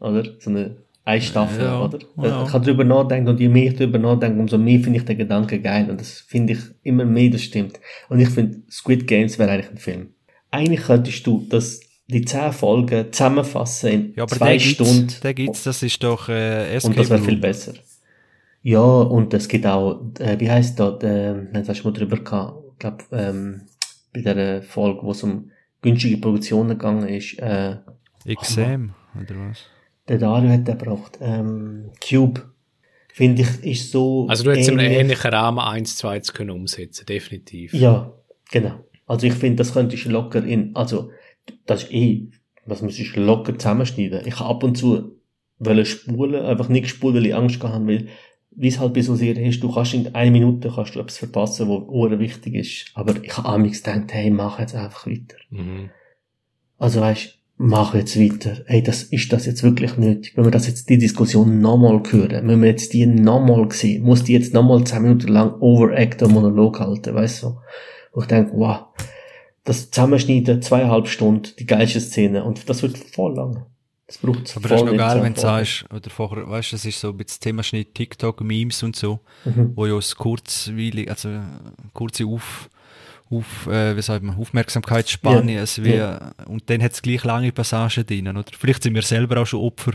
Oder? So eine Einstaffel,
Ja,
oder?
ja.
Ich kann drüber nachdenken und je mehr ich drüber nachdenke, umso mehr finde ich den Gedanken geil. Und das finde ich immer mehr, das stimmt. Und ich finde, Squid Games wäre eigentlich ein Film. Eigentlich könntest du das, die zehn Folgen zusammenfassen in
Ja, aber
zwei
der
Stunden.
gibt's, der gibt's, das ist doch äh,
Und
Escape
das wäre viel besser. Ja, und es gibt auch, äh, wie heisst das, äh, jetzt hast du mal drüber gehabt, ich glaube, ähm, bei der Folge, wo es um günstige Produktionen gegangen ist, äh,
XM, oder was?
der Dario hat den gebracht, ähm, Cube, finde ich, ist so
Also du hättest in einem
ähnlich.
ähnlichen Rahmen eins zu eins können umsetzen, definitiv.
Ja, genau. Also ich finde, das könntest du locker in, also, das ist eh, das müsstest du locker zusammenschneiden. Ich habe ab und zu wollen spulen, einfach nicht spulen, weil ich Angst gehabt habe, weil, wie es halt bei so Serien ist, du kannst in einer Minute kannst du etwas verpassen, was ur wichtig ist. Aber ich habe amigs gedacht, hey, mach jetzt einfach weiter.
Mhm.
Also weißt, mach jetzt weiter. Hey, das, ist das jetzt wirklich nötig? Wenn wir das jetzt, die Diskussion nochmal hören, müssen wir jetzt die nochmal sehen, muss die jetzt nochmal zehn Minuten lang overact und Monolog halten, weißt du? Wo ich denke, wow, das Zusammenschneiden, zweieinhalb Stunden, die geilste Szene, und das wird voll lang. Das braucht
Aber das ist noch geil, wenn du sagst, oder vorher, weißt du, das ist so ein bisschen das Themaschnitt TikTok, Memes und so,
Mhm.
wo ja das kurzweilig, also kurze Auf, auf äh, wie sagt man, Aufmerksamkeitsspanne,
Ja,
es wie,
ja.
und dann hat es gleich lange Passagen drin, oder? Vielleicht sind wir selber auch schon Opfer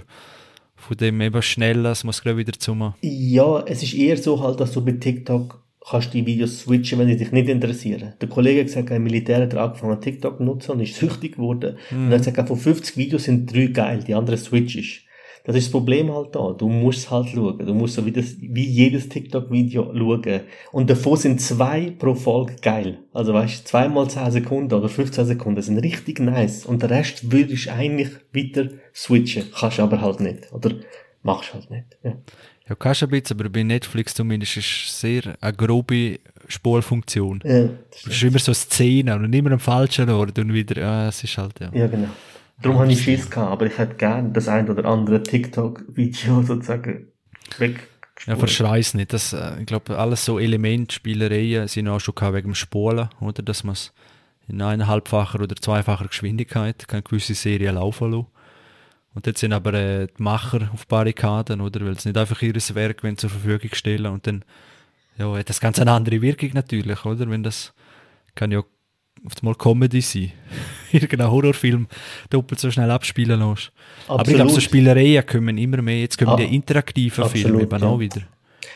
von dem eben schnell, es muss gerade wieder zum,
Ja, es ist eher so halt, dass du bei TikTok kannst die Videos switchen, wenn sie dich nicht interessieren. Der Kollege hat gesagt, ein Militär hat angefangen TikTok zu nutzen und ist [laughs] süchtig geworden. Und er hat gesagt, von 50 Videos sind drei geil, die anderen switchest. Das ist das Problem halt da. Du musst halt schauen. Du musst so wie, das, wie jedes TikTok-Video schauen. Und davon sind zwei pro Folge geil. Also weißt du, zweimal 10 Sekunden oder 15 Sekunden sind richtig nice. Und der Rest würdest du eigentlich weiter switchen. Kannst aber halt nicht. Oder machst halt nicht. Ja.
Ja, kannst du ein bisschen, aber bei Netflix zumindest ist es sehr eine grobe Spurfunktion.
Ja,
Es ist immer so Szenen und immer am falschen Ort und wieder, ja, es ist halt, ja.
Ja, genau. Darum habe ich Schiss gehabt, aber ich hätte gern das ein oder andere TikTok-Video [laughs] sozusagen weg.
Ja, verschrei's nicht. Das, äh, ich glaube, alles so Elementspielereien sind auch schon wegen dem Spulen, oder? Dass man es in eineinhalbfacher oder zweifacher Geschwindigkeit kann gewisse Serien laufen lassen. Und jetzt sind aber äh, die Macher auf Barrikaden, oder? Weil sie nicht einfach ihr Werk zur Verfügung stellen und dann, ja, hat das ganz eine andere Wirkung natürlich, oder? Wenn das kann ja auf einmal Comedy sein. [laughs] Irgendein Horrorfilm doppelt so schnell abspielen lässt. Aber ich glaube, so. Spielereien kommen immer mehr. Jetzt kommen
Ah,
die interaktiven Filme eben
ja.
auch wieder.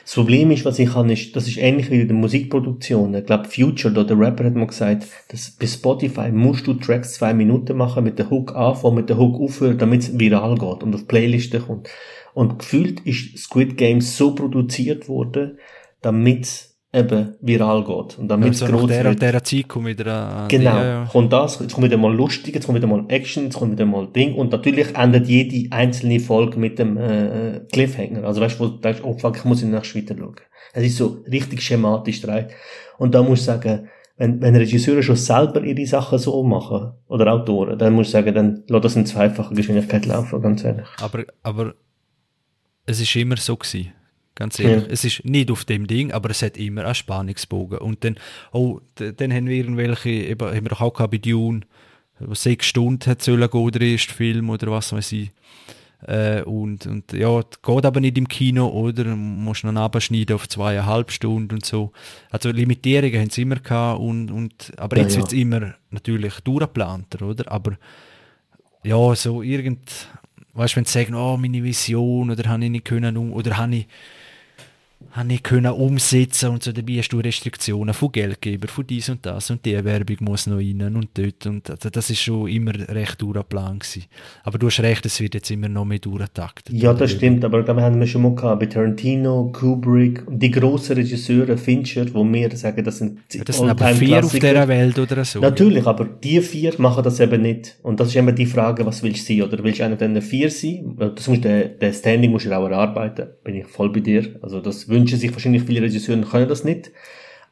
Das Problem ist, was ich kann, ist, das ist ähnlich wie in der Musikproduktion. Ich glaube, Future, da der Rapper hat mal gesagt, dass bei Spotify musst du Tracks zwei Minuten machen, mit der Hook anfangen, mit der Hook aufhören, damit es viral geht und auf Playlisten kommt. Und gefühlt ist Squid Game so produziert worden, damit eben viral geht. Und damit es
Also nach
groß
der
wird.
dieser Zeit kommt wieder an
Genau.
Ja, ja.
Kommt das, jetzt kommt wieder mal lustig, jetzt kommt wieder mal Action, jetzt kommt wieder mal Ding. Und natürlich endet jede einzelne Folge mit dem äh, Cliffhanger. Also weißt du, wo du denkst, oh fuck, ich muss in der Nacht weiter schauen. Es ist so richtig schematisch dreht. Und da musst du sagen, wenn, wenn Regisseure schon selber ihre Sachen so machen, oder Autoren, dann musst du sagen, dann lass das in zweifacher Geschwindigkeit laufen, ganz ehrlich.
Aber, aber es ist immer so gewesen. Ganz ehrlich.
Ja.
Es ist nicht auf dem Ding, aber es hat immer einen Spannungsbogen. Und dann, oh, dann haben wir irgendwelche, eben, haben wir auch gehabt bei Dune, wo sechs Stunden hat sollen gehen, der erste Film oder was weiß ich. Äh, und, und ja, das geht aber nicht im Kino, oder? Du musst noch abschneiden auf zweieinhalb Stunden und so. Also Limitierungen haben sie immer gehabt und, und aber
Ja,
jetzt
ja.
wird es immer natürlich durchgeplanter, oder? Aber ja, so irgend, weißt du, wenn sie sagen, oh, meine Vision, oder habe ich nicht können, oder habe ich, habe ich können umsetzen und so, dabei hast du Restriktionen von Geldgeber, von dies und das und die Werbung muss noch rein und dort und also das ist schon immer recht durchgeplant gewesen. Aber du hast recht, es wird jetzt immer noch mehr durchgetaktet.
Ja, das stimmt, aber da haben wir schon mal gehabt, bei Tarantino, Kubrick und die grossen Regisseure, Fincher, wo wir sagen, das sind
Ja, das sind aber vier auf dieser Welt oder so.
Natürlich, aber die vier machen das eben nicht. Und das ist immer die Frage, was willst du sein? Oder willst du einer von den vier sein? Das musst du, den Standing musst du auch erarbeiten. Bin ich voll bei dir. Also das wünschen sich wahrscheinlich viele Regisseure, können das nicht.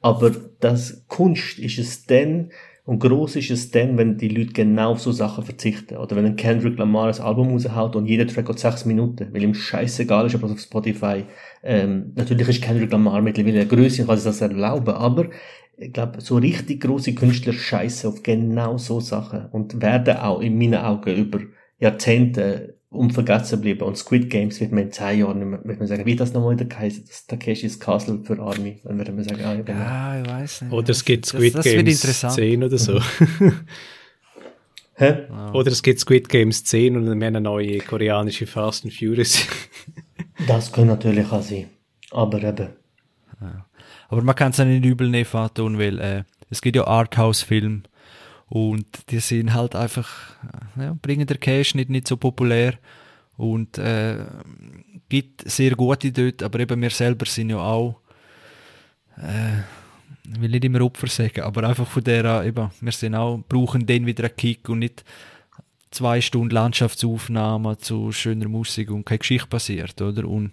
Aber das Kunst ist es dann, und gross ist es dann, wenn die Leute genau auf so Sachen verzichten. Oder wenn ein Kendrick Lamar ein Album raushaut und jeder Track hat sechs Minuten, weil ihm scheißegal ist, ob das auf Spotify, ähm, natürlich ist Kendrick Lamar mittlerweile eine Größe, kann sich das erlauben, aber ich glaube, so richtig große Künstler scheißen auf genau so Sachen und werden auch in meinen Augen über Jahrzehnte unvergessen bleiben. Und Squid Games wird man in zehn Jahren nicht mehr, wird man sagen, wie das nochmal wieder geheißen, das Takeshis Castle für Army. Dann würde man sagen, ah, ja, genau.
Ja, ich weiß nicht.
Oder es gibt
Das-
Squid
das wird
Games
interessant.
10 oder so.
Hä? [laughs]
Oder es gibt Squid Games 10 und dann mehr eine neue koreanische Fast and Furious. [laughs]
Das könnte natürlich auch sein. Aber eben.
Aber man kann es ja nicht übel nehmen, Faton, weil äh, es gibt ja Arthouse-Filme und die sind halt einfach, äh, ja, bringen der Cash nicht, nicht so populär und äh, gibt sehr gute dort, aber eben wir selber sind ja auch, äh, ich will nicht immer Opfer sagen, aber einfach von der, äh, eben, wir sind auch, brauchen den wieder einen Kick und nicht zwei Stunden Landschaftsaufnahmen zu schöner Musik und keine Geschichte passiert, oder? Und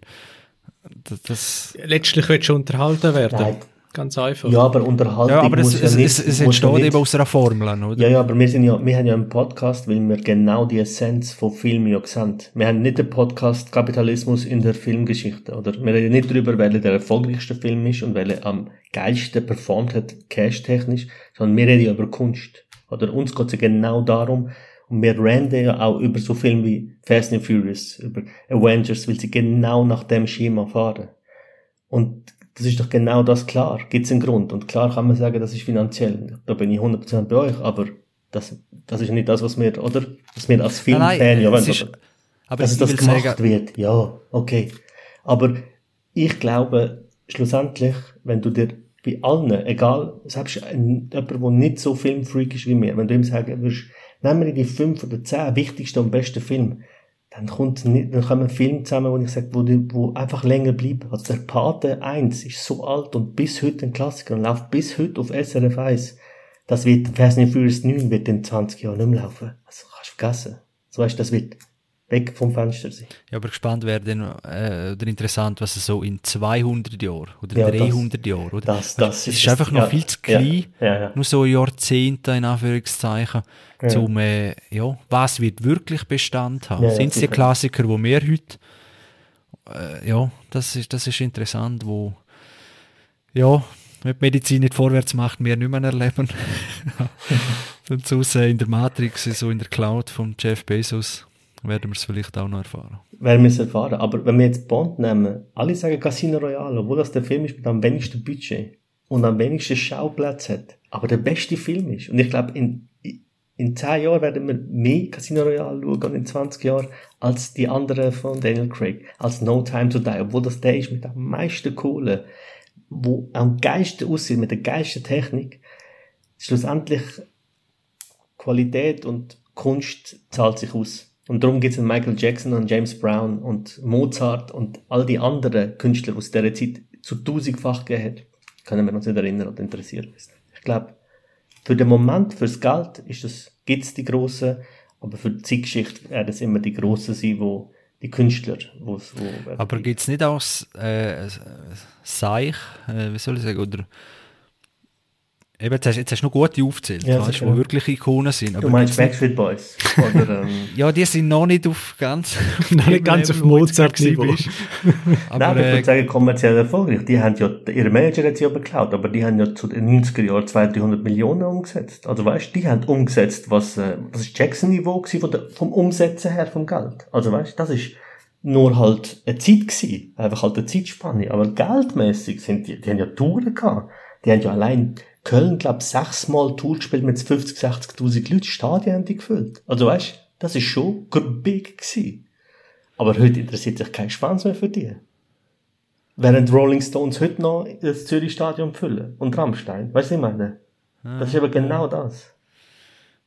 das, das
Letztlich willst du unterhalten werden.
Nein.
Ganz einfach.
Ja, aber Unterhaltung
Ja, aber es,
muss ja
es,
nicht,
es, es
muss ja
entsteht
nicht-
eben aus einer Formel, oder?
Ja, ja, aber wir sind ja, wir haben ja einen Podcast, weil wir genau die Essenz von Filmen ja sehen. Wir haben nicht den Podcast Kapitalismus in der Filmgeschichte, oder? Wir reden nicht darüber, welcher der erfolgreichste Film ist und welcher am geilsten performt hat, cash-technisch, sondern wir reden ja über Kunst. Oder uns geht es ja genau darum, und wir reden ja auch über so Filme wie Fast and Furious, über Avengers, weil sie genau nach dem Schema fahren. Und das ist doch genau das klar. Gibt es einen Grund? Und klar kann man sagen, das ist finanziell. Da bin ich 100% bei euch, aber das, das ist nicht das, was wir, oder? Was wir als Filmfan ja
es
wollen.
ist,
oder?
aber
dass
ich
das gemacht
sagen,
wird. Ja, okay. Aber ich glaube, schlussendlich, wenn du dir bei allen, egal, selbst ein, jemand, der nicht so filmfreak ist wie mir, wenn du ihm sagen würdest, nehmen wir die fünf oder zehn wichtigsten und besten Filme, dann kommt dann kommen Filme zusammen, wo ich sage, wo, die, wo einfach länger bleiben. Also der Pate 1 ist so alt und bis heute ein Klassiker und läuft bis heute auf SRF 1. Das wird, Fast and Furious 9 wird in 20 Jahren nicht mehr laufen. Also kannst du vergessen. So weißt, das wird weg vom Fenster sein.
ja, aber gespannt wäre dann, äh, oder interessant, was es so in 200 Jahren oder
Ja, das-
300 Jahren, oder?
Das,
Weißt,
das
es ist einfach noch
ja,
viel zu klein,
Ja,
nur so Jahrzehnte in Anführungszeichen,
Ja.
zum, äh, ja, was wird wirklich Bestand haben? Sind es die. Klassiker, wo wir heute, äh, ja, das ist, das ist interessant, wo, ja, wenn die Medizin nicht vorwärts macht, wir nicht mehr erleben. [laughs] [laughs] Und sonst äh, in der Matrix, so in der Cloud von Jeff Bezos, werden wir es vielleicht auch noch erfahren.
Werden wir es erfahren. Aber wenn wir jetzt Bond nehmen, alle sagen Casino Royale, obwohl das der Film ist mit am wenigsten Budget und am wenigsten Schauplatz hat, aber der beste Film ist. Und ich glaube, in, in 10 Jahren werden wir mehr Casino Royale schauen und in 20 Jahren als die anderen von Daniel Craig, als No Time to Die, obwohl das der ist mit am meisten Kohle, wo am geilsten aussieht, mit der geilsten Technik. Schlussendlich Qualität und Kunst zahlt sich aus. Und darum gibt es Michael Jackson und James Brown und Mozart und all die anderen Künstler, es in dieser Zeit zu tausendfach gegeben können wir uns nicht erinnern oder interessiert sind. Ich glaube, für den Moment, fürs Geld, ist das, gibt's die Grossen, aber für die Zeitgeschichte werden es immer die Grossen sein, wo die Künstler, wo, wo
Aber gibt es nicht auch äh, Seich, äh, wie soll ich sagen, oder eben, jetzt hast, jetzt hast du noch gute aufgezählt,
Ja,
weißt, wo wirklich Ikonen sind.
du
Aber
meinst
gibt's
Backstreet Boys? Oder, ähm, [laughs]
ja, die sind noch nicht auf ganz, [laughs]
Noch nicht ganz auf Mozart-Niveau.
gewesen bist. [laughs]
Nein,
Aber
aber ich
äh,
würde sagen, kommerziell erfolgreich. Die haben ja, ihre Manager hat sie ja beklaut, aber die haben ja zu den 90er Jahren 200, 300 Millionen umgesetzt. Also weißt, die haben umgesetzt, was, äh, das ist Jackson-Niveau gewesen von der, vom Umsetzen her vom Geld. Also weißt, das ist nur halt eine Zeit gewesen. Einfach halt eine Zeitspanne. Aber geldmäßig sind die, die haben ja Touren gehabt. Die haben ja allein Köln, glaub, sechsmal Tour gespielt mit 50, 60.000 Leuten. Stadien haben die gefüllt. Also weißt, Das ist schon big gewesen. Aber heute interessiert sich kein Schwanz mehr für die. Während Rolling Stones heute noch das Zürich Stadion füllen. Und Rammstein. Weißt du, ich meine? Das ist aber genau das.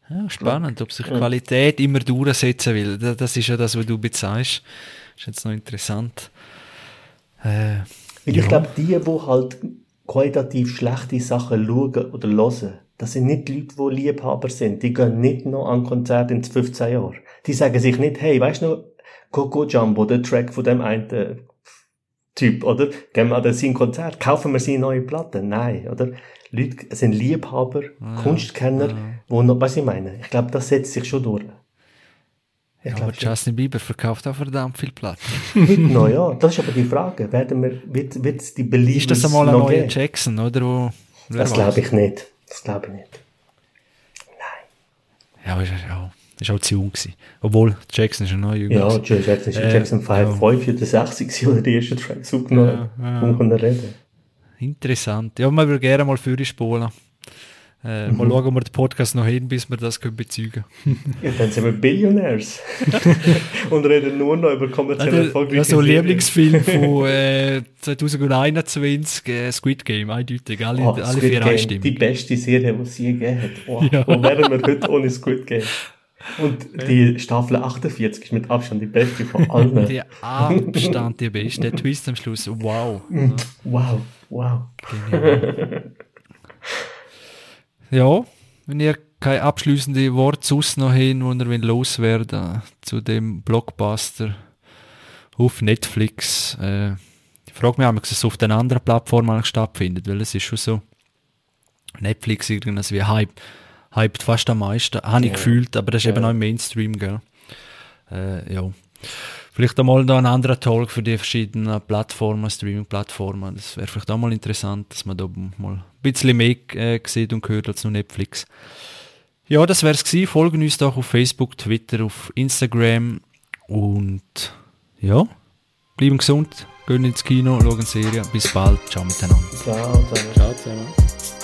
Ja, spannend, ob sich Qualität immer durchsetzen will. Da- Das ist ja das, was du bezeichnest. Das ist jetzt noch interessant. Äh,
Weil ich glaube, die, die halt qualitativ schlechte Sachen schauen oder hören, das sind nicht Leute, die Liebhaber sind. Die gehen nicht noch an Konzert in 15 Jahren. Die sagen sich nicht, hey, weißt du noch, Coco Jumbo, der Track von dem einen äh, Typ, oder? Gehen wir an sein Konzert, kaufen wir seine neue Platte? Nein, oder? Leute sind Liebhaber, Kunstkenner, wo noch, was ich meine? Ich glaube, das setzt sich schon durch. Ich
ja, aber Justin Bieber verkauft auch verdammt viel Platten. [laughs]
no, ja, das ist aber die Frage. Werden wir, wird, wird die Beliebers
Ist das einmal ein neuer
geben?
Jackson, oder? Wo,
Das glaube ich nicht. Das glaube ich nicht.
Ja, aber ist, ja, ist auch zu jung gewesen. Obwohl, Jackson ist ja noch jünger.
Ja, Jackson ist
Äh,
Jackson 5,
ja.
5 oder 60 gewesen, oder die ersten Tracks aufgenommen.
Ja, ja.
Warum kann er reden?
Interessant. Ja, man würde gerne mal für spulen. Äh,
Mhm.
Mal schauen, ob wir den Podcast noch hin, bis wir das können bezeugen
Ja, dann sind wir Billionaires. [laughs] Und reden nur noch über kommerzielle
können.
erfolgreiche
Ja, so ein
Serien.
Lieblingsfilm von äh, 2021, äh, Squid Game, eindeutig. Alle,
Oh,
alle
Squid
vier
Game, die
einstimmig.
beste Serie, die es je gegeben hat. Oh,
Ja.
Wo wären wir heute ohne Squid Game? Und die Staffel 48 ist mit Abstand die beste von allen.
Der Abstand, der beste. Der Twist am Schluss, wow.
Wow, wow.
Ja, wenn ihr keine abschließende Worte sonst noch hin, wo ihr loswerden zu dem Blockbuster auf Netflix. Äh, ich frage mich, ob es auf den anderen Plattformen stattfindet, weil es ist schon so. Netflix irgendwas wie Hype, hypt fast am meisten, habe ich gefühlt, aber das ist eben auch im Mainstream, gell. Äh, ja. Vielleicht einmal da ein anderer Talk für die verschiedenen Plattformen, Streaming-Plattformen. Das wäre vielleicht auch mal interessant, dass man da mal ein bisschen mehr äh, sieht und hört als nur Netflix. Ja, das wär's gewesen. Folgen uns doch auf Facebook, Twitter, auf Instagram und ja, bleiben gesund, gehen ins Kino, schauen Serien. Bis bald, ciao miteinander.
Ciao, ciao.
Ciao zusammen.